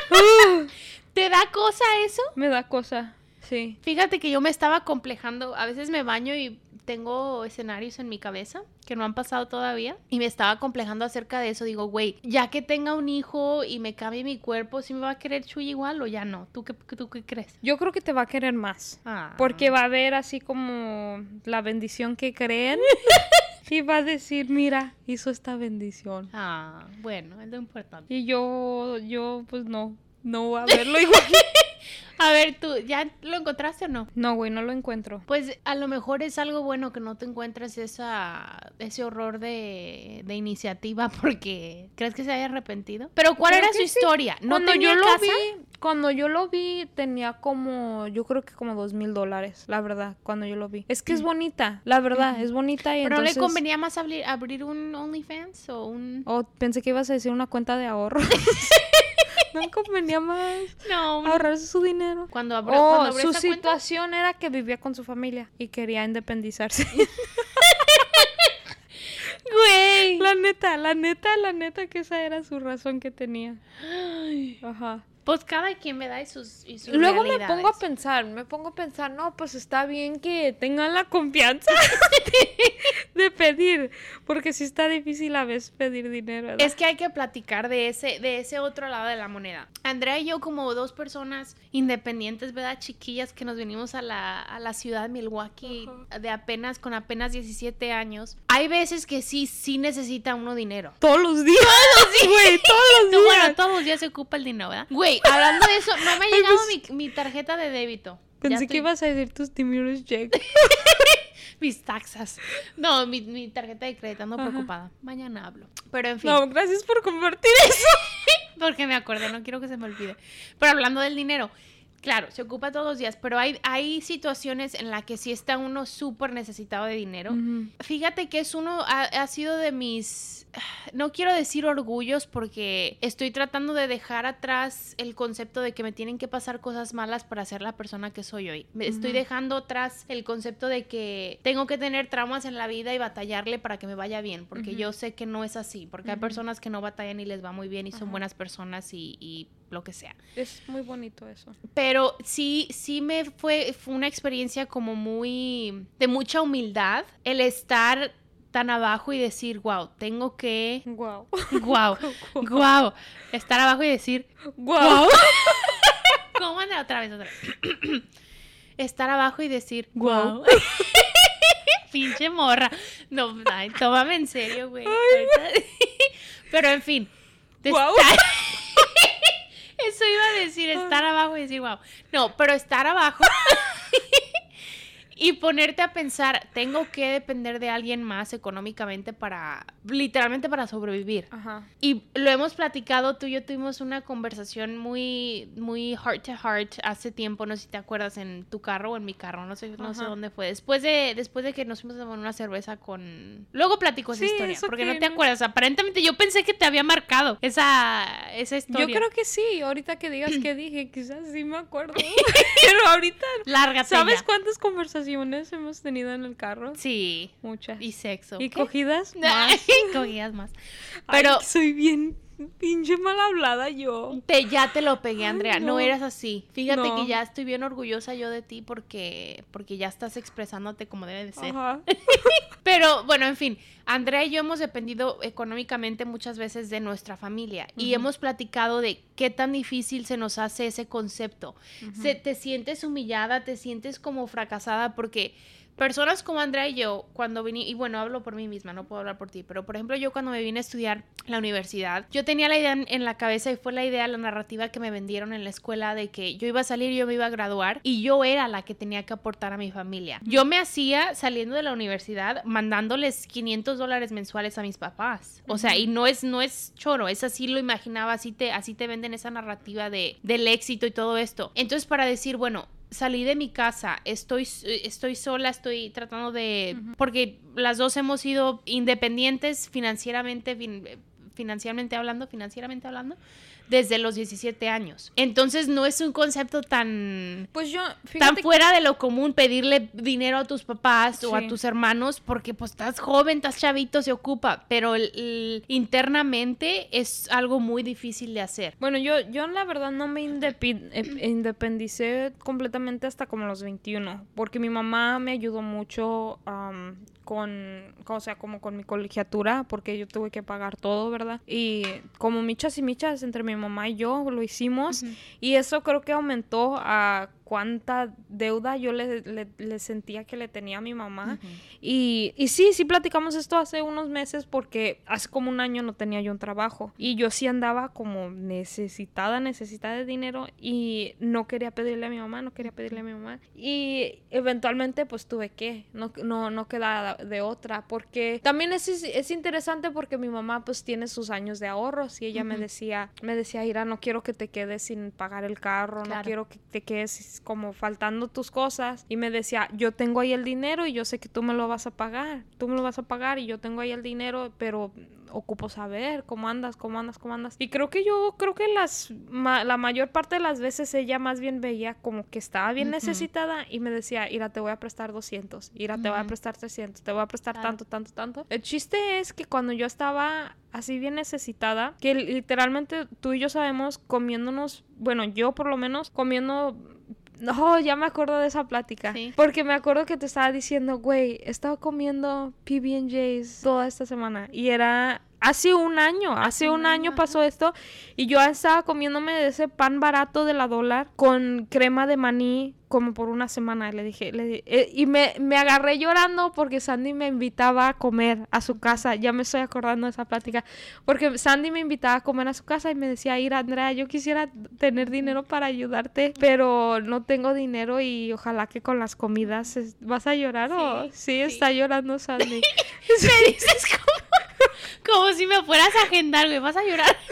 ¿Te da cosa eso? me da cosa. Sí. Fíjate que yo me estaba complejando. A veces me baño y tengo escenarios en mi cabeza que no han pasado todavía. Y me estaba complejando acerca de eso. Digo, güey, ya que tenga un hijo y me cambie mi cuerpo, ¿sí me va a querer Chuy igual o ya no? ¿Tú qué, tú qué crees? Yo creo que te va a querer más. Ah. Porque va a ver así como la bendición que creen. y va a decir, mira, hizo esta bendición. Ah, bueno, es lo importante. Y yo, yo, pues no, no voy a verlo igual. A ver, ¿tú ya lo encontraste o no? No, güey, no lo encuentro. Pues a lo mejor es algo bueno que no te encuentres esa, ese horror de, de iniciativa porque crees que se haya arrepentido. Pero ¿cuál Creo era su sí. historia? ¿No cuando tenía yo lo casa? vi, cuando yo lo vi, tenía como, yo creo que como dos mil dólares, la verdad, cuando yo lo vi. Es que es bonita, la verdad, es bonita y ¿Pero entonces... no le convenía más abrir, abrir un OnlyFans o un...? Oh, pensé que ibas a decir una cuenta de ahorro. no le convenía más No, ahorrarse su dinero. Cuando abro, Oh, cuando abrió su esa cuenta- situación era que vivía con su familia y quería independizarse. Güey. la neta, la neta, la neta que esa era su razón que tenía. Ajá. Pues cada quien me da y sus, y sus Luego me pongo a pensar, me pongo a pensar, no, pues está bien que tengan la confianza de pedir, porque sí está difícil a veces pedir dinero. ¿verdad? Es que hay que platicar de ese, de ese otro lado de la moneda. Andrea y yo, como dos personas independientes, ¿verdad? Chiquillas que nos venimos a la, a la ciudad de Milwaukee de apenas, con apenas 17 años. Hay veces que sí, sí necesita uno dinero. todos los días. Güey, todos los No, días. bueno, todos los días se ocupa el dinero, ¿verdad? Güey, hablando de eso, no me ha llegado mi, mi tarjeta de débito. Pensé estoy- que ibas a decir tus stimulus check. Mis taxas. No, mi, mi tarjeta de crédito, Ajá. preocupada. Mañana hablo. Pero en fin. No, gracias por compartir eso. Porque me acordé, no quiero que se me olvide. Pero hablando del dinero, claro, se ocupa todos los días, pero hay, hay situaciones en las que sí está uno súper necesitado de dinero. Fíjate que es uno, ha, ha sido de mis, no quiero decir orgullos porque estoy tratando de dejar atrás el concepto de que me tienen que pasar cosas malas para ser la persona que soy hoy. Me Estoy dejando atrás el concepto de que tengo que tener traumas en la vida y batallarle para que me vaya bien, porque yo sé que no es así, porque hay personas que no batallan y les va muy bien y son buenas personas y, y lo que sea. Es muy bonito eso. Pero sí, sí me fue, fue una experiencia como muy, de mucha humildad, el estar tan abajo y decir, wow, tengo que, Wow. wow, wow, estar abajo y decir, Wow. wow. ¿Cómo anda? Otra vez, otra vez. Estar abajo y decir, wow. Pinche morra. No, ay, tómame en serio, güey. Pero en fin. estar- Eso iba a decir, estar abajo y decir, wow. No, pero estar abajo y ponerte a pensar, tengo que depender de alguien más económicamente para, literalmente para sobrevivir. Ajá. Y lo hemos platicado, tú y yo tuvimos una conversación muy, muy heart to heart hace tiempo, no sé si te acuerdas, en tu carro o en mi carro, no sé, no sé dónde fue. Después de, después de que nos fuimos a tomar una cerveza con... Luego platico esa Sí, historia, porque que no te acuerdas. Aparentemente yo pensé que te había marcado esa, esa historia. Yo creo que sí, ahorita que digas que dije, quizás sí me acuerdo. Pero ahorita, Lárgate ¿sabes ya. cuántas conversaciones hemos tenido en el carro? Sí, Muchas. y sexo. ¿Y ¿Qué? cogidas? Más. Cogías más. Ay, Pero soy bien Pinche mal hablada yo. Te, ya te lo pegué, Ay, Andrea. No. no. eras así. Fíjate No. que ya estoy bien orgullosa yo de ti porque, porque ya estás expresándote como debe de ser. Ajá. Pero bueno, en fin, Andrea y yo hemos dependido económicamente muchas veces de nuestra familia y hemos platicado de qué tan difícil se nos hace ese concepto. Se, te sientes humillada, te sientes como fracasada porque personas como Andrea y yo, cuando vine, y bueno, hablo por mí misma, no puedo hablar por ti, pero por ejemplo yo cuando me vine a estudiar la universidad, yo tenía la idea en, la cabeza y fue la idea, la narrativa que me vendieron en la escuela de que yo iba a salir, yo me iba a graduar y yo era la que tenía que aportar a mi familia. Yo me hacía saliendo de la universidad mandándoles 500 dólares mensuales a mis papás. O sea, y no es, no es choro, es así lo imaginaba, así te, así te venden esa narrativa de, del éxito y todo esto. Entonces para decir, bueno, salí de mi casa, estoy, estoy sola, estoy tratando de... Porque las dos hemos sido independientes financieramente, fin- financieramente hablando, financieramente hablando, desde los 17 años. Entonces no es un concepto tan... Pues yo, Tan fuera de lo común pedirle dinero a tus papás o a tus hermanos porque pues estás joven, estás chavito, se ocupa, pero el- el- internamente es algo muy difícil de hacer. Bueno, yo, yo la verdad no me eh, independicé completamente hasta como los 21, porque mi mamá me ayudó mucho am, con, o sea, como con mi colegiatura, porque yo tuve que pagar todo, ¿verdad? Y como michas y michas entre mi mamá y yo lo hicimos, y eso creo que aumentó a cuánta deuda yo le, le- le sentía que le tenía a mi mamá. Y, y sí, sí platicamos esto hace unos meses porque hace como un año no tenía yo un trabajo. Y yo sí andaba como necesitada, necesitada de dinero y no quería pedirle a mi mamá, no quería pedirle a mi mamá. Y eventualmente pues tuve que, no, no, no quedaba de otra. Porque también es, es interesante porque mi mamá pues tiene sus años de ahorros y ella me decía, me decía, Ira, no quiero que te quedes sin pagar el carro, no quiero que te quedes como faltando tus cosas y me decía, yo tengo ahí el dinero y yo sé que tú me lo vas a pagar, tú me lo vas a pagar y yo tengo ahí el dinero, pero ocupo saber cómo andas, cómo andas, cómo andas. Y creo que yo, creo que las, ma- la mayor parte de las veces ella más bien veía como que estaba bien necesitada y me decía, Ira, te voy a prestar 200, Ira, te voy a prestar 300, te voy a prestar Claro. tanto, tanto, tanto. El chiste es que cuando yo estaba así bien necesitada, que literalmente tú y yo sabemos comiéndonos, bueno, yo por lo menos comiendo no, ya me acuerdo de esa plática. Sí. Porque me acuerdo que te estaba diciendo, güey, he estado comiendo PB&Js toda esta semana. Y era hace un año, hace un año pasó esto. Y yo estaba comiéndome de ese pan barato de la dólar con crema de maní como por una semana. Le dije, le eh, y me, me agarré llorando porque Sandy me invitaba a comer a su casa. Ya me estoy acordando de esa plática. Porque Sandy me invitaba a comer a su casa y me decía, ir Andrea, yo quisiera tener dinero para ayudarte, pero no tengo dinero y ojalá que con las comidas es- vas a llorar o Sí, está llorando Sandy. Me dices como, como si me fueras a agendar, güey, vas a llorar.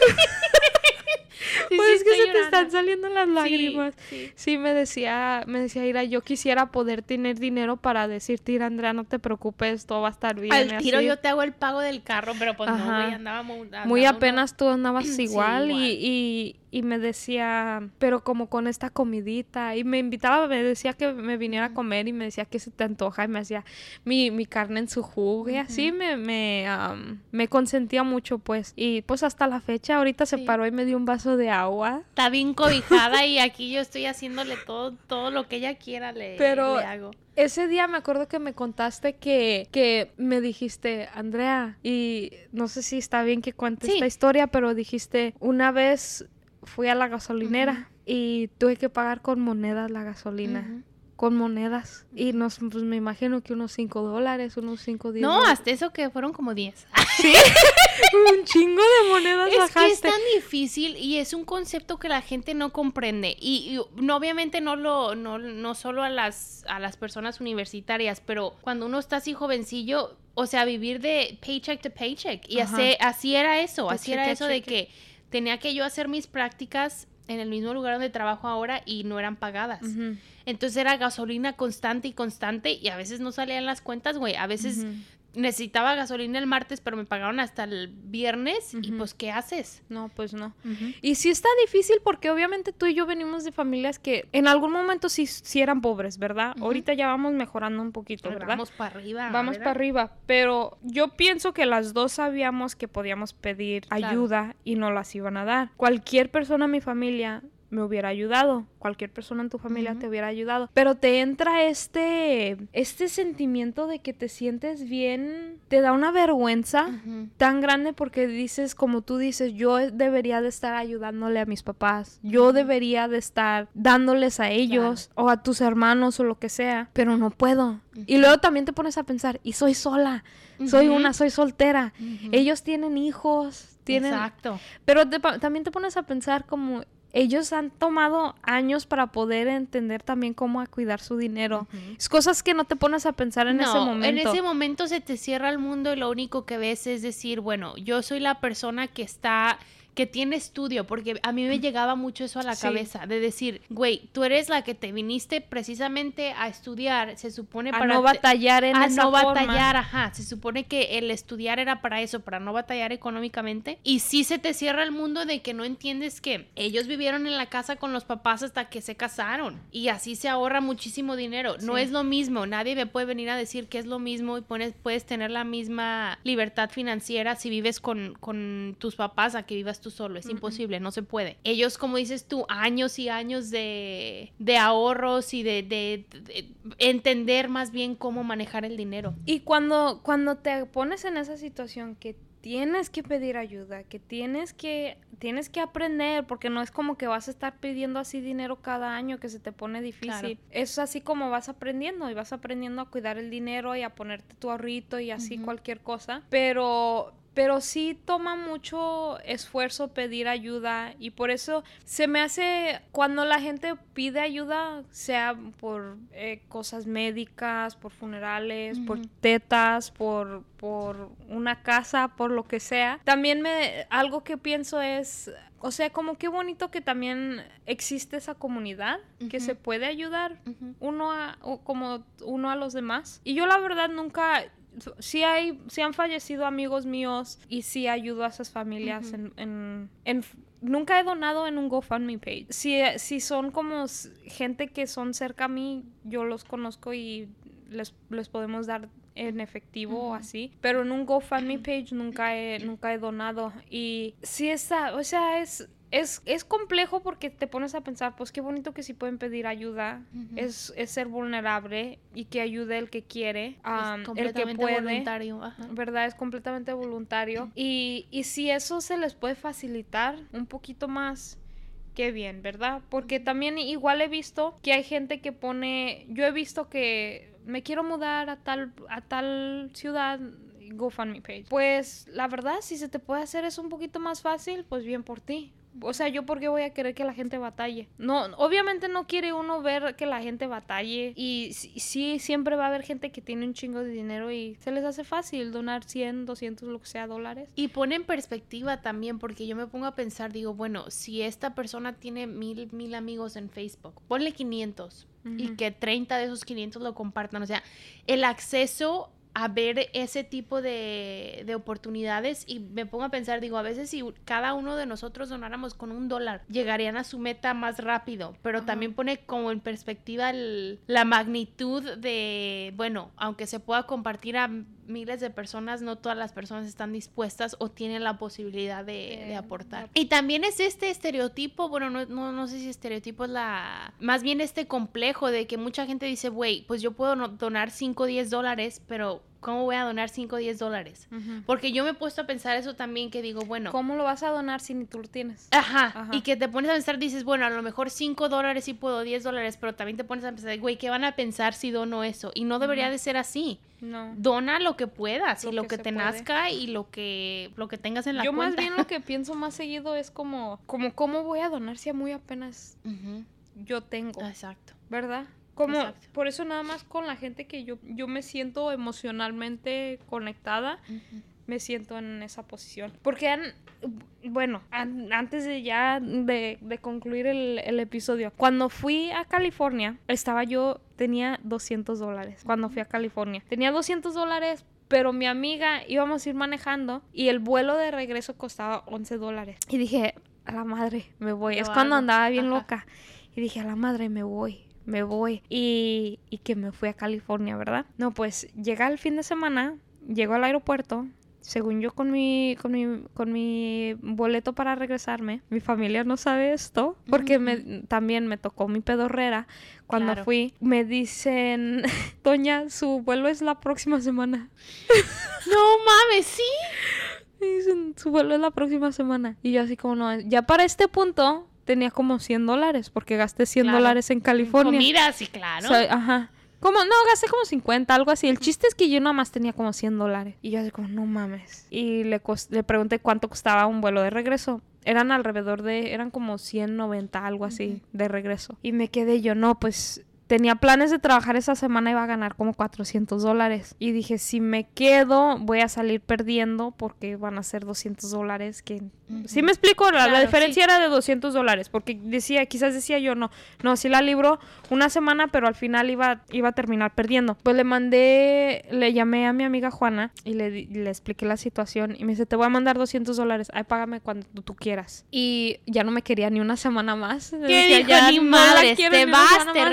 Sí, pues sí, es que se te llorando. están saliendo las lágrimas. sí. Sí, me decía, me decía Ira, yo quisiera poder tener dinero para decirte, Ira, Andrea, no te preocupes, todo va a estar bien. Al tiro así. yo te hago el pago del carro, pero pues no, Ajá. güey, andaba muy... andaba Muy uno- apenas tú andabas igual, igual. Y, y, me decía, pero como con esta comidita. Y me invitaba, me decía que me viniera a comer y me decía que se te antoja y me hacía mi, mi carne en su jugo y así me, me, am, me consentía mucho pues. Y pues hasta la fecha, ahorita se paró y me dio un vaso de agua. Está bien cobijada y aquí yo estoy haciéndole todo, todo lo que ella quiera le, Pero- le hago. Ese día me acuerdo que me contaste que, que me dijiste, Andrea, y no sé si está bien que cuente Sí. esta historia, pero dijiste, una vez fui a la gasolinera y tuve que pagar con monedas la gasolina. Con monedas. Y nos, pues me imagino que unos 5 dólares, unos 5 10 No, hasta eso que fueron como 10. Un chingo de monedas Es que es tan difícil y es un concepto que la gente no comprende. Y, y no, obviamente no lo, no, no solo a las, a las personas universitarias, pero cuando uno está así jovencillo, o sea, vivir de paycheck to paycheck. Y así, así era eso, así era eso de que tenía que yo hacer mis prácticas en el mismo lugar donde trabajo ahora y no eran pagadas. Entonces era gasolina constante y constante y a veces no salían las cuentas, güey. A veces. Necesitaba gasolina el martes, pero me pagaron hasta el viernes y pues ¿qué haces? No, pues no. Y sí está difícil porque obviamente tú y yo venimos de familias que en algún momento sí, sí eran pobres, ¿verdad? Ahorita ya vamos mejorando un poquito, ¿verdad? Vamos para arriba. Vamos para arriba, pero yo pienso que las dos sabíamos que podíamos pedir Claro. ayuda y no las iban a dar. Cualquier persona en mi familia me hubiera ayudado, cualquier persona en tu familia te hubiera ayudado, pero te entra este este sentimiento de que te sientes bien, te da una vergüenza tan grande porque dices, como tú dices, yo debería de estar ayudándole a mis papás, yo debería de estar dándoles a ellos o a tus hermanos o lo que sea, pero no puedo. Y luego también te pones a pensar, y soy sola, soy una, soy soltera, ellos tienen hijos, tienen... Exacto. Pero te también te pones a pensar como... Ellos han tomado años para poder entender también cómo a cuidar su dinero. Es cosas que no te pones a pensar en ese momento. En ese momento se te cierra el mundo y lo único que ves es decir, bueno, yo soy la persona que está que tiene estudio, porque a mí me llegaba mucho eso a la Sí. cabeza, de decir, güey, tú eres la que te viniste precisamente a estudiar, se supone a para no batallar en a esa no forma. batallar, ajá, se supone que el estudiar era para eso, para no batallar económicamente, y sí se te cierra el mundo de que no entiendes que ellos vivieron en la casa con los papás hasta que se casaron, y así se ahorra muchísimo dinero, no es lo mismo, nadie me puede venir a decir que es lo mismo y pones, puedes tener la misma libertad financiera si vives con, con tus papás a que vivas tú solo, es imposible, no se puede. Ellos, como dices tú, años y años de, de ahorros y de, de- de entender más bien cómo manejar el dinero. Y cuando, cuando te pones en esa situación que tienes que pedir ayuda, que tienes que, tienes que aprender, porque no es como que vas a estar pidiendo así dinero cada año que se te pone difícil. Claro. Es así como vas aprendiendo y vas aprendiendo a cuidar el dinero y a ponerte tu ahorrito y así cualquier cosa. Pero, pero sí toma mucho esfuerzo pedir ayuda y por eso se me hace cuando la gente pide ayuda, sea por eh, cosas médicas, por funerales, por tetas, por, por una casa, por lo que sea. También me algo que pienso es, o sea, como qué bonito que también existe esa comunidad que se puede ayudar uno a, o como uno a los demás. Y yo la verdad nunca, sí hay, sí han fallecido amigos míos y sí ayudo a esas familias Ujú. en, en, en- nunca he donado en un GoFundMe page. Si, si son como gente que son cerca a mí, yo los conozco y les, les podemos dar en efectivo o Ujú. así, pero en un GoFundMe page nunca he, nunca he donado y sí está, o sea, es, es, es complejo porque te pones a pensar, pues qué bonito que sí pueden pedir ayuda, es, es ser vulnerable y que ayude el que quiere, Es el que completamente puede. voluntario. Ajá. ¿verdad? Es completamente voluntario. Y, y si eso se les puede facilitar un poquito más, qué bien, ¿verdad? Porque también igual he visto que hay gente que pone, yo he visto que me quiero mudar a tal, a tal ciudad. GoFundMe page. Pues la verdad, si se te puede hacer eso un poquito más fácil, pues bien por ti. O sea, yo porque voy a querer que la gente batalle. No, obviamente no quiere uno ver que la gente batalle. Y sí, siempre va a haber gente que tiene un chingo de dinero y se les hace fácil donar 100, 200, lo que sea, dólares. Y pone en perspectiva también, porque yo me pongo a pensar, digo, bueno, si esta persona tiene mil, mil amigos en Facebook, ponle 500 y que 30 de esos 500 lo compartan. O sea, el acceso a ver ese tipo de, de oportunidades y me pongo a pensar, digo, a veces si cada uno de nosotros donáramos con un dólar, llegarían a su meta más rápido, pero Ajá. también pone como en perspectiva el- la magnitud de, bueno, aunque se pueda compartir a miles de personas, no todas las personas están dispuestas o tienen la posibilidad de, aportar. Y también es este estereotipo, bueno, no, no, no sé si estereotipo es la... Más bien este complejo de que mucha gente dice, güey, pues yo puedo donar 5 o 10 dólares, pero ¿cómo voy a donar 5 o 10 dólares? Porque yo me he puesto a pensar eso también, que digo, bueno... ¿Cómo lo vas a donar si ni tú lo tienes? Ajá, Ajá. y que te pones a pensar, dices, bueno, a lo mejor 5 dólares sí puedo, 10 dólares, pero también te pones a pensar, güey, ¿qué van a pensar si dono eso? Y no debería de ser así. No. Dona lo que puedas y Lo que te puede. nazca y lo que, lo que tengas en la Yo más bien lo que pienso más seguido es como, como cómo voy a donar si a muy apenas yo tengo. Exacto. ¿verdad? Como Exacto. por eso nada más con la gente que yo yo me siento emocionalmente conectada, Ujú. me siento en esa posición. Porque han, bueno, an- antes de ya de, de concluir el, el episodio, cuando fui a California, estaba yo, tenía 200 dólares cuando fui a California. Tenía 200 dólares, pero mi amiga íbamos a ir manejando y el vuelo de regreso costaba 11 dólares. Y dije, a la madre, me voy. Lo es cuando andaba bien Ajá. loca. Y dije, a la madre, me voy, me voy. Y, y que me fui a California, ¿verdad? No, pues llega el fin de semana, llego al aeropuerto. Según yo con mi, con mi, con mi boleto para regresarme, mi familia no sabe esto, porque me, también me tocó mi pedorrera cuando Claro. fui. Me dicen, Doña, su vuelo es la próxima semana. No mames, sí. Me dicen, su vuelo es la próxima semana. Y yo así como no, ya para este punto tenía como 100 dólares, porque gasté 100 Claro. dólares en California. Comida, sí, claro. O sea, ajá. Como, no, gasté como 50, algo así. El chiste es que yo nada más tenía como 100 dólares. Y yo así como, no mames. Y le, le pregunté cuánto costaba un vuelo de regreso. Eran alrededor de, eran como 190, algo así, de regreso. Y me quedé yo, no, pues tenía planes de trabajar esa semana, iba a ganar como 400 dólares. Y dije, si me quedo, voy a salir perdiendo porque van a ser 200 dólares que... Sí me explico, la, la Claro, diferencia era de 200 dólares, porque decía, quizás decía yo, no, no, sí la libro una semana, pero al final iba, iba a terminar perdiendo. Pues le mandé, le llamé a mi amiga Juana y le, le expliqué la situación y me dice, te voy a mandar 200 dólares, ay, págame cuando tú quieras. Y ya no me quería ni una semana más. ¿Qué Decía, dijo? "Ya Ni la quiero te vas, te más".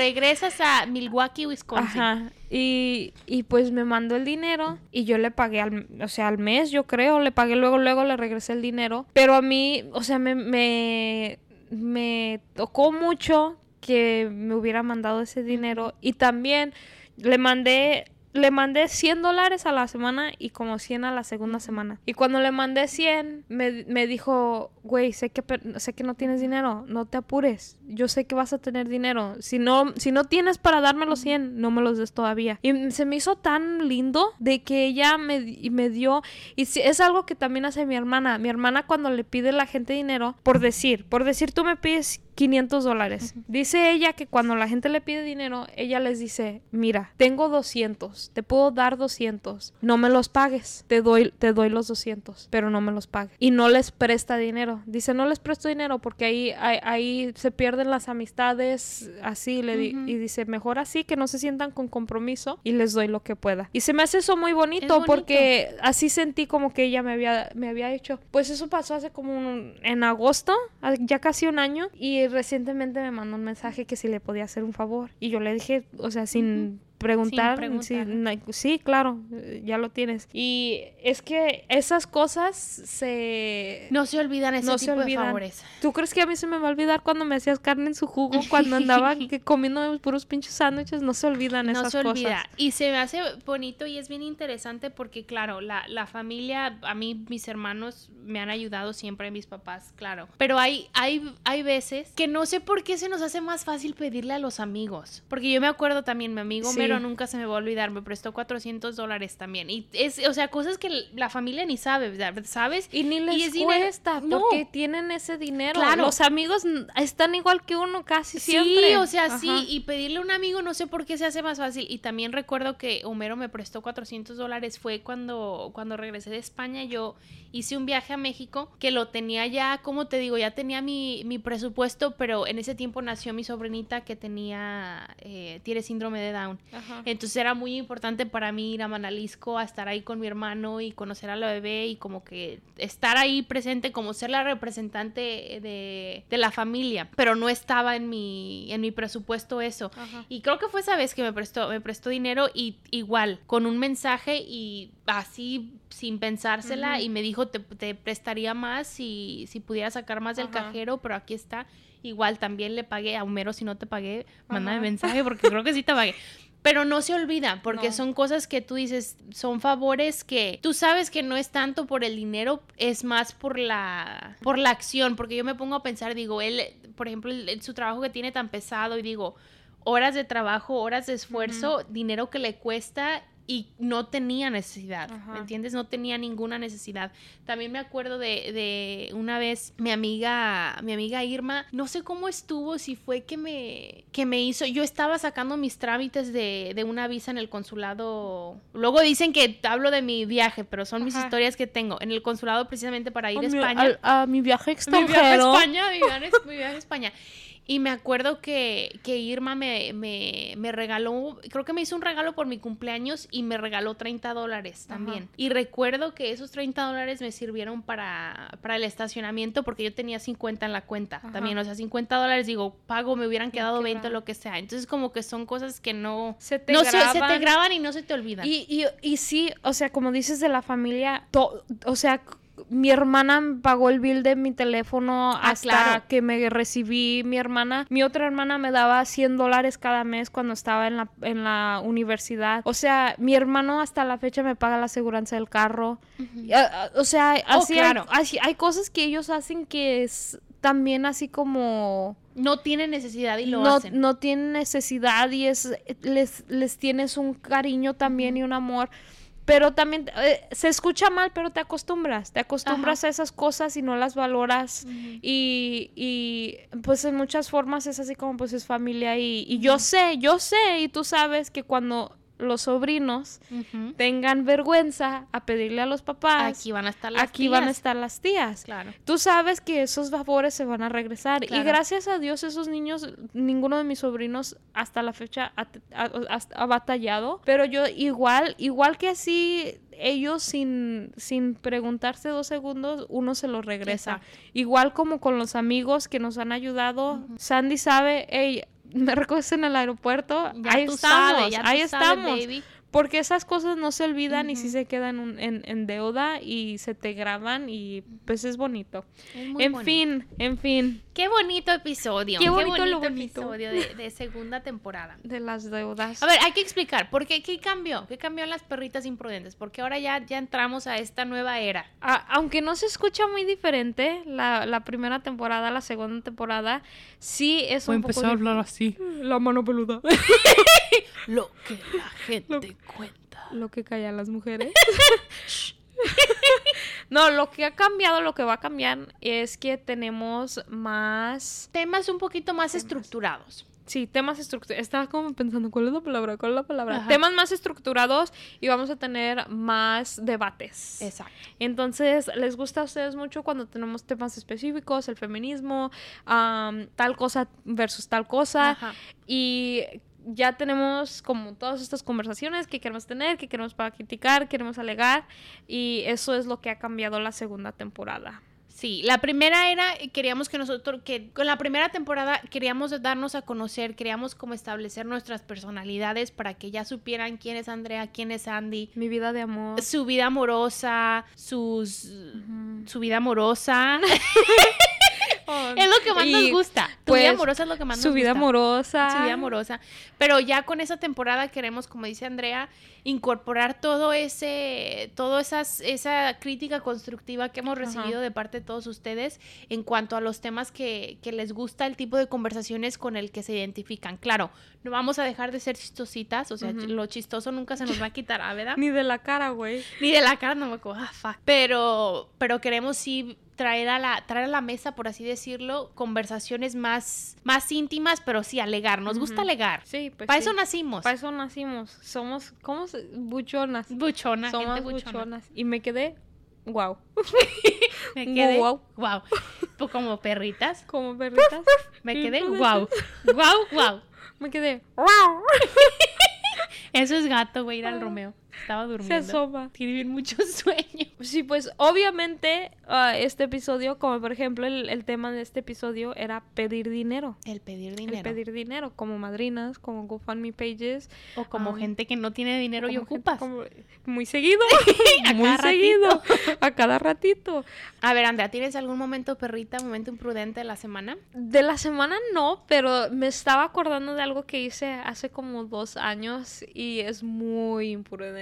A Milwaukee, Wisconsin. Ajá. Y, y pues me mandó el dinero y yo le pagué al, o sea, al mes, yo creo, le pagué luego, luego le regresé el dinero. Pero a mí, o sea, me, me, me tocó mucho que me hubiera mandado ese dinero y también le mandé le mandé 100 dólares a la semana y como 100 a la segunda semana. Y cuando le mandé 100, me, me dijo, güey, sé que, sé que no tienes dinero, no te apures. Yo sé que vas a tener dinero. Si no, si no tienes para darme los 100, no me los des todavía. Y se me hizo tan lindo de que ella me, me dio... Y sí, es algo que también hace mi hermana. Mi hermana cuando le pide a la gente dinero, por decir, por decir, tú me pides 500 dólares. Dice ella que cuando la gente le pide dinero, ella les dice, mira, tengo 200, te puedo dar 200, no me los pagues, te doy, te doy los 200, pero no me los pagues. Y no les presta dinero. Dice, no les presto dinero porque ahí, ahí, ahí se pierden las amistades, así, le di- y dice, mejor así, que no se sientan con compromiso y les doy lo que pueda. Y se me hace eso muy bonito, bonito. porque así sentí como que ella me había, me había hecho. Pues eso pasó hace como un- en agosto, a- ya casi un año, y recientemente me mandó un mensaje que si le podía hacer un favor. Y yo le dije, o sea, sin preguntar, sí, claro, ya lo tienes. Y es que esas cosas se... No se olvidan ese No se tipo de olvidan. favores. ¿Tú crees que a mí se me va a olvidar cuando me hacías carne en su jugo, cuando andaba que comiendo puros pinches sándwiches? No se olvidan No esas se olvida. cosas. Y se me hace bonito y es bien interesante porque, claro, la, la familia, a mí mis hermanos me han ayudado siempre, mis papás, claro. Pero hay, hay, hay veces que no sé por qué se nos hace más fácil pedirle a los amigos. Porque yo me acuerdo también, mi amigo Sí. Mero nunca se me va a olvidar, me prestó 400 dólares también. Y es, o sea, cosas que la familia ni sabe, ¿sabes? Y ni les es dinero- cuesta, no. porque tienen ese dinero. Claro. Los amigos están igual que uno casi Sí, siempre. o sea, Ajá. sí, y pedirle a un amigo no sé por qué se hace más fácil. Y también recuerdo que Homero me prestó 400 dólares, fue cuando, cuando regresé de España, yo hice un viaje a México que lo tenía ya, como te digo, ya tenía mi, mi presupuesto, pero en ese tiempo nació mi sobrinita que tenía, eh, tiene síndrome de Down. Ajá. Entonces era muy importante para mí ir a Manalisco, a estar ahí con mi hermano y conocer a la bebé y como que estar ahí presente, como ser la representante de, de la familia. Pero no estaba en mi, en mi presupuesto eso. Ajá. Y creo que fue esa vez que me prestó, me prestó dinero y igual, con un mensaje y así sin pensársela y me dijo te, te prestaría más si, si pudiera sacar más del cajero, pero aquí está. Igual también le pagué a Homero, si no te pagué, mándame mensaje porque creo que sí te pagué. Pero no se olvida, porque No. son cosas que tú dices, son favores que tú sabes que no es tanto por el dinero, es más por la, por la acción, porque yo me pongo a pensar, digo, él, por ejemplo, el- su trabajo que tiene tan pesado y digo, horas de trabajo, horas de esfuerzo, dinero que le cuesta y no tenía necesidad, Ajá. ¿me entiendes? No tenía ninguna necesidad. También me acuerdo de, de una vez mi amiga, mi amiga Irma, no sé cómo estuvo, si fue que me, que me hizo, yo estaba sacando mis trámites de, de una visa en el consulado, luego dicen que hablo de mi viaje, pero son mis historias que tengo, en el consulado precisamente para ir a España. a mi viaje Mi viaje a extranjero. España, mi viaje, mi viaje a España. Y me acuerdo que, que Irma me, me, me regaló, creo que me hizo un regalo por mi cumpleaños y me regaló 30 dólares también. Y recuerdo que esos 30 dólares me sirvieron para, para el estacionamiento porque yo tenía 50 en la cuenta Ajá. también. O sea, 50 dólares, digo, pago, me hubieran quedado 20 o lo que sea. Entonces, como que son cosas que no... Se te no se, se te graban. y no se te olvidan. Y, y, y sí, o sea, como dices de la familia, to- o sea, mi hermana pagó el bill de mi teléfono Ah, hasta claro. que me recibí mi hermana. Mi otra hermana me daba 100 dólares cada mes cuando estaba en la, en la universidad. O sea, mi hermano hasta la fecha me paga la aseguranza del carro. O sea, así, claro. así hay cosas que ellos hacen que es también así como no tiene necesidad y lo no, hacen. no tienen necesidad y es les, les tienes un cariño también y un amor. Pero también eh, se escucha mal, pero te acostumbras. Te acostumbras a esas cosas y no las valoras. Y, y, pues en muchas formas es así como pues es familia. Y, y yo sé, yo sé, y tú sabes que cuando los sobrinos tengan vergüenza a pedirle a los papás, Aquí van a estar las aquí van a tías. estar las tías. Claro. Tú sabes que esos favores se van a regresar. Claro. Y gracias a Dios, esos niños, ninguno de mis sobrinos hasta la fecha ha, ha- ha- ha batallado. Pero yo igual, igual que así, ellos sin, sin preguntarse dos segundos, uno se lo regresa. Exacto. Igual como con los amigos que nos han ayudado. Sandy sabe, hey, me recoges en el aeropuerto. Ya ahí estamos, sabes, ahí estamos. Porque esas cosas no se olvidan y sí se quedan un- en, en deuda y se te graban y pues es bonito. Es muy en bonito. fin, en fin, Qué bonito episodio. Qué bonito lo bonito. episodio de, de segunda temporada. de las deudas. A ver, hay que explicar, ¿por qué? ¿Qué cambió? ¿Qué cambió en las perritas imprudentes? Porque ahora ya, ya entramos a esta nueva era. A- aunque no se escucha muy diferente la, la primera temporada, la segunda temporada, sí es un poco dif- así. La mano peluda. Lo que la gente cuenta. lo que callan las mujeres. no, lo que ha cambiado, lo que va a cambiar es que tenemos más Temas un poquito más estructurados. Sí, temas estructurados. Estaba como pensando, ¿cuál es la palabra? ¿Cuál es la palabra? Ajá. Temas más estructurados y vamos a tener más debates. Exacto. Entonces, les gusta a ustedes mucho cuando tenemos temas específicos, el feminismo, tal cosa versus tal cosa. Ajá. Y ya tenemos como todas estas conversaciones que queremos tener, que queremos para criticar, queremos alegar. Y eso es lo que ha cambiado la segunda temporada. Sí, la primera era, eh, queríamos que nosotros, que con la primera temporada queríamos darnos a conocer, queríamos como establecer nuestras personalidades para que ya supieran quién es Andrea, quién es Andy, Mi vida de amor. su vida amorosa, sus... Su vida amorosa. Es lo que más nos gusta. Tu pues, vida amorosa es lo que más nos Su vida gusta. amorosa. Su vida amorosa. Pero ya con esa temporada queremos, como dice Andrea, incorporar todo ese, toda esa crítica constructiva que hemos Ajá. recibido de parte de todos ustedes en cuanto a los temas que, que les gusta, el tipo de conversaciones con el que se identifican. Claro, no vamos a dejar de ser chistositas, o sea, lo chistoso nunca se nos va a quitar, ¿ah, ¿verdad? Ni de la cara, güey. Ni de la cara no me acuerdo. Ah, fuck. Pero, pero queremos sí traer a la, traer a la mesa, por así decirlo, conversaciones más, más íntimas, pero sí alegar. Nos gusta alegar. Sí, pues Para sí. eso nacimos. Para eso nacimos. Somos, ¿cómo se? Buchonas. Buchona, Somos gente buchona. buchonas. Y me quedé, wow. Me quedé, Guau. wow. Pues como perritas. Como perritas. Me quedé, wow. Wow, wow. me quedé, Eso es gato, güey, ir al. Romeo. Estaba se durmiendo. asoma. Tiene bien mucho sueño. Sí, pues obviamente ah, este episodio, como por ejemplo el, el tema de este episodio era pedir dinero. El pedir dinero. El pedir dinero, como madrinas, como GoFundMe pages. O como gente que no tiene dinero y ocupas. como- muy seguido. A muy cada seguido. A cada ratito. A ver, Andrea, ¿tienes algún momento perrita, momento imprudente de la semana? De la semana no, pero me estaba acordando de algo que hice hace como dos años y es muy imprudente.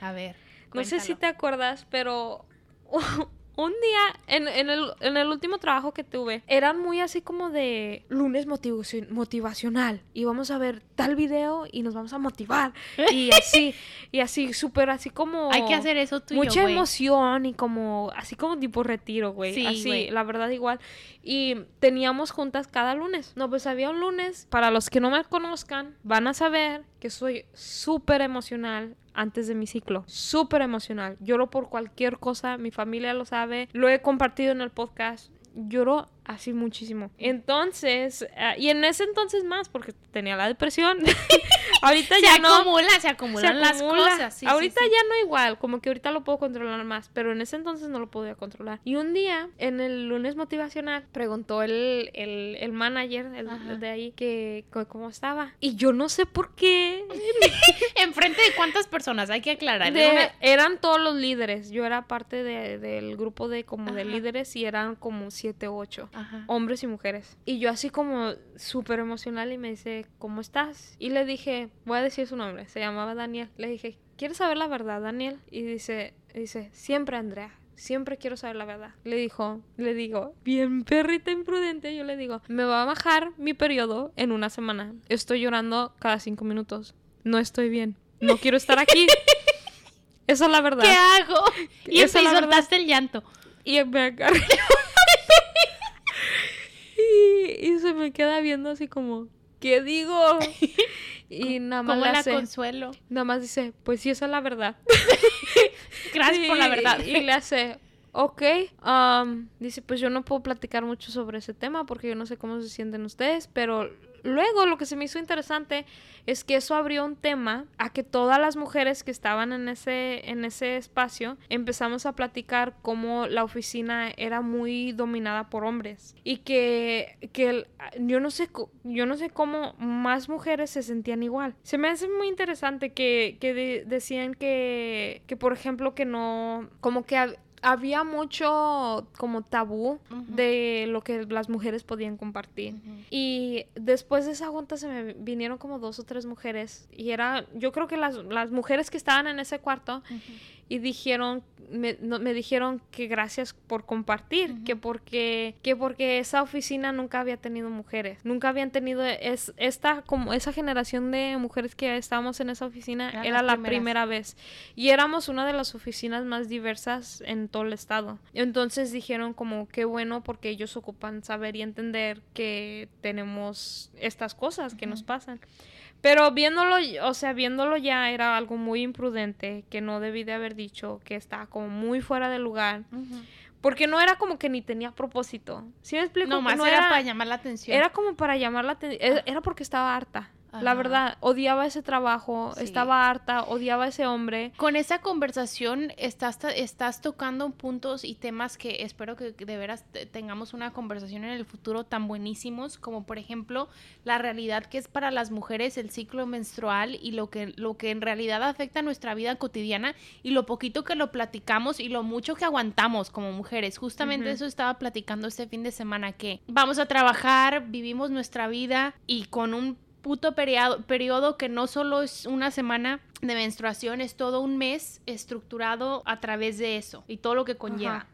A ver. No sé si cuéntalo. te acuerdas, pero un día en, en el, en el último trabajo que tuve, eran muy así como de lunes motivaci- motivacional. Y vamos a ver tal video y nos vamos a motivar. Y así, y así, súper así como... Hay que hacer eso tú y Mucha yo, emoción y como, así como tipo retiro, güey. Sí, así, güey. la verdad igual. Y teníamos juntas cada lunes. No, pues había un lunes. Para los que no me conozcan, van a saber que soy súper emocional antes de mi ciclo. Súper emocional. Lloro por cualquier cosa. Mi familia lo sabe. Lo he compartido en el podcast. Lloro Así muchísimo. Entonces, ah, y en ese entonces más, porque tenía la depresión. ahorita se ya no. acumula, se acumulan se las acumula. cosas. sí, ahorita sí. ya no igual, como que ahorita lo puedo controlar más, pero en ese entonces no lo podía controlar. Y un día, en el lunes motivacional, preguntó el, el, el manager el- de ahí que, que cómo estaba. Y yo no sé por qué. ¿Enfrente de cuántas personas? Hay que aclarar. De- eran todos los líderes. Yo era parte de- del grupo de como de líderes y eran como siete, ocho. Ajá. hombres y mujeres. Y yo así como súper emocional y me dice, ¿cómo estás? Y le dije, voy a decir su nombre, se llamaba Daniel. Le dije, ¿quieres saber la verdad, Daniel? Y dice, dice, siempre Andrea. Siempre quiero saber la verdad. Le dijo, le digo, bien perrita imprudente, yo le digo, me va a bajar mi periodo en una semana. Estoy llorando cada cinco minutos. No estoy bien. No quiero estar aquí. Esa es la verdad. ¿Qué hago? Y Esa soltaste el llanto. Y me agarré. y, se me queda viendo así como, ¿qué digo? Y nada más ¿Cómo la consuelo? nada más dice, pues sí, esa es la verdad. Gracias por la Y- verdad. Y, le hace, ok. am, dice, pues yo no puedo platicar mucho sobre ese tema porque yo no sé cómo se sienten ustedes, pero luego lo que se me hizo interesante es que eso abrió un tema a que todas las mujeres que estaban en ese, en ese espacio empezamos a platicar cómo la oficina era muy dominada por hombres y que, que yo, no sé, yo no sé cómo más mujeres se sentían igual. Se me hace muy interesante que, que de- decían que, que, por ejemplo, que no, como que había mucho como tabú de lo que las mujeres podían compartir. Y después de esa junta se me vinieron como dos o tres mujeres. Y era, yo creo que las, las mujeres que estaban en ese cuarto y dijeron, me, no- me dijeron que gracias por compartir, que porque, que porque esa oficina nunca había tenido mujeres. Nunca habían tenido es, esta, como esa generación de mujeres que estábamos en esa oficina, Eran era la primeras. primera vez. Y éramos una de las oficinas más diversas en todo el estado. Entonces dijeron como qué bueno porque ellos ocupan saber y entender que tenemos estas cosas que nos pasan. Pero viéndolo, o sea, viéndolo ya era algo muy imprudente que no debí de haber dicho, que estaba como muy fuera de lugar. Porque no era como que ni tenía propósito. ¿Sí me explico? No, más no era, para llamar la atención. era como para llamar la atención. Era porque estaba harta. La verdad, odiaba ese trabajo, Sí. estaba harta, odiaba a ese hombre. Con esa conversación estás, estás tocando puntos y temas que espero que de veras te- tengamos una conversación en el futuro tan buenísimos como por ejemplo la realidad que es para las mujeres el ciclo menstrual y lo que, lo que en realidad afecta nuestra vida cotidiana y lo poquito que lo platicamos y lo mucho que aguantamos como mujeres. Justamente eso estaba platicando este fin de semana que vamos a trabajar, vivimos nuestra vida y con un puto periodo, periodo que no solo es una semana de menstruación, es todo un mes estructurado a través de eso y todo lo que conlleva. Ajá.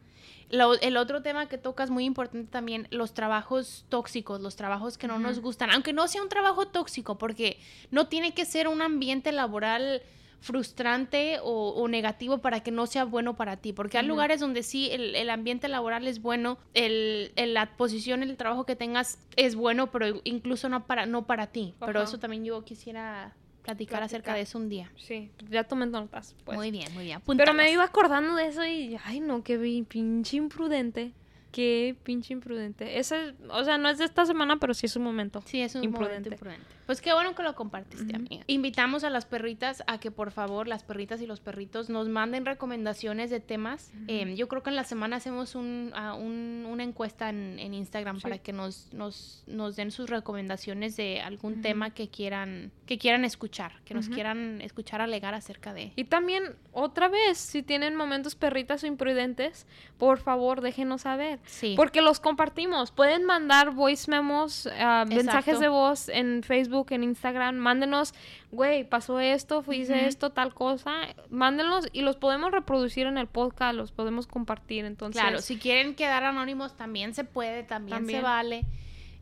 Lo- el otro tema que tocas muy importante también, los trabajos tóxicos, los trabajos que no nos gustan, aunque no sea un trabajo tóxico, porque no tiene que ser un ambiente laboral frustrante o, o negativo para que no sea bueno para ti, porque hay lugares donde sí el, el ambiente laboral es bueno, el, el- la posición, el trabajo que tengas es bueno, pero incluso no para, no para ti, pero eso también yo quisiera platicar acerca de eso un día. Sí, ya tomé notas. Pues. Muy bien, muy bien. Pero me iba acordando de eso y, ay, no, qué vi- pinche imprudente. Qué pinche imprudente. Ese, o sea, no es de esta semana, pero sí es un momento. Sí, es un Imprudente. momento imprudente. Pues qué bueno que lo compartiste, amiga. Invitamos a las perritas a que por favor, las perritas y los perritos nos manden recomendaciones de temas. Eh, yo creo que en la semana hacemos un, ah, un- una encuesta en, en Instagram Sí. para que nos, nos, nos den sus recomendaciones de algún tema que quieran, que quieran escuchar, que nos quieran escuchar alegar acerca de. Y también, otra vez, si tienen momentos perritas o imprudentes, por favor, déjenos saber. Sí. Porque los compartimos. Pueden mandar voice memos, ah, mensajes de voz en Facebook, en Instagram. Mándenos, güey, pasó esto, hice Ujú. esto, tal cosa. Mándenlos y los podemos reproducir en el podcast, los podemos compartir. Entonces, Claro, si quieren quedar anónimos también se puede, también, se También. vale.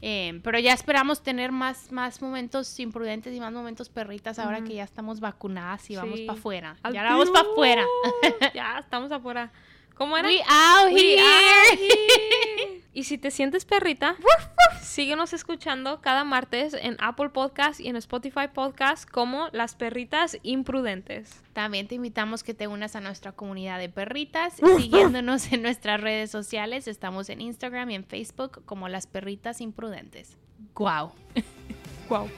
Eh, pero ya esperamos tener más, más momentos imprudentes y más momentos perritas ahora que ya estamos vacunadas y vamos Sí. para afuera. Ya vamos para afuera. ya, estamos afuera. ¿Cómo era? We out We here. out here. Y si te sientes perrita, síguenos escuchando cada martes en Apple Podcast y en Spotify Podcast como Las Perritas Imprudentes. También te invitamos que te unas a nuestra comunidad de perritas, siguiéndonos en nuestras redes sociales. Estamos en Instagram y en Facebook como Las Perritas Imprudentes. ¡Guau! Wow.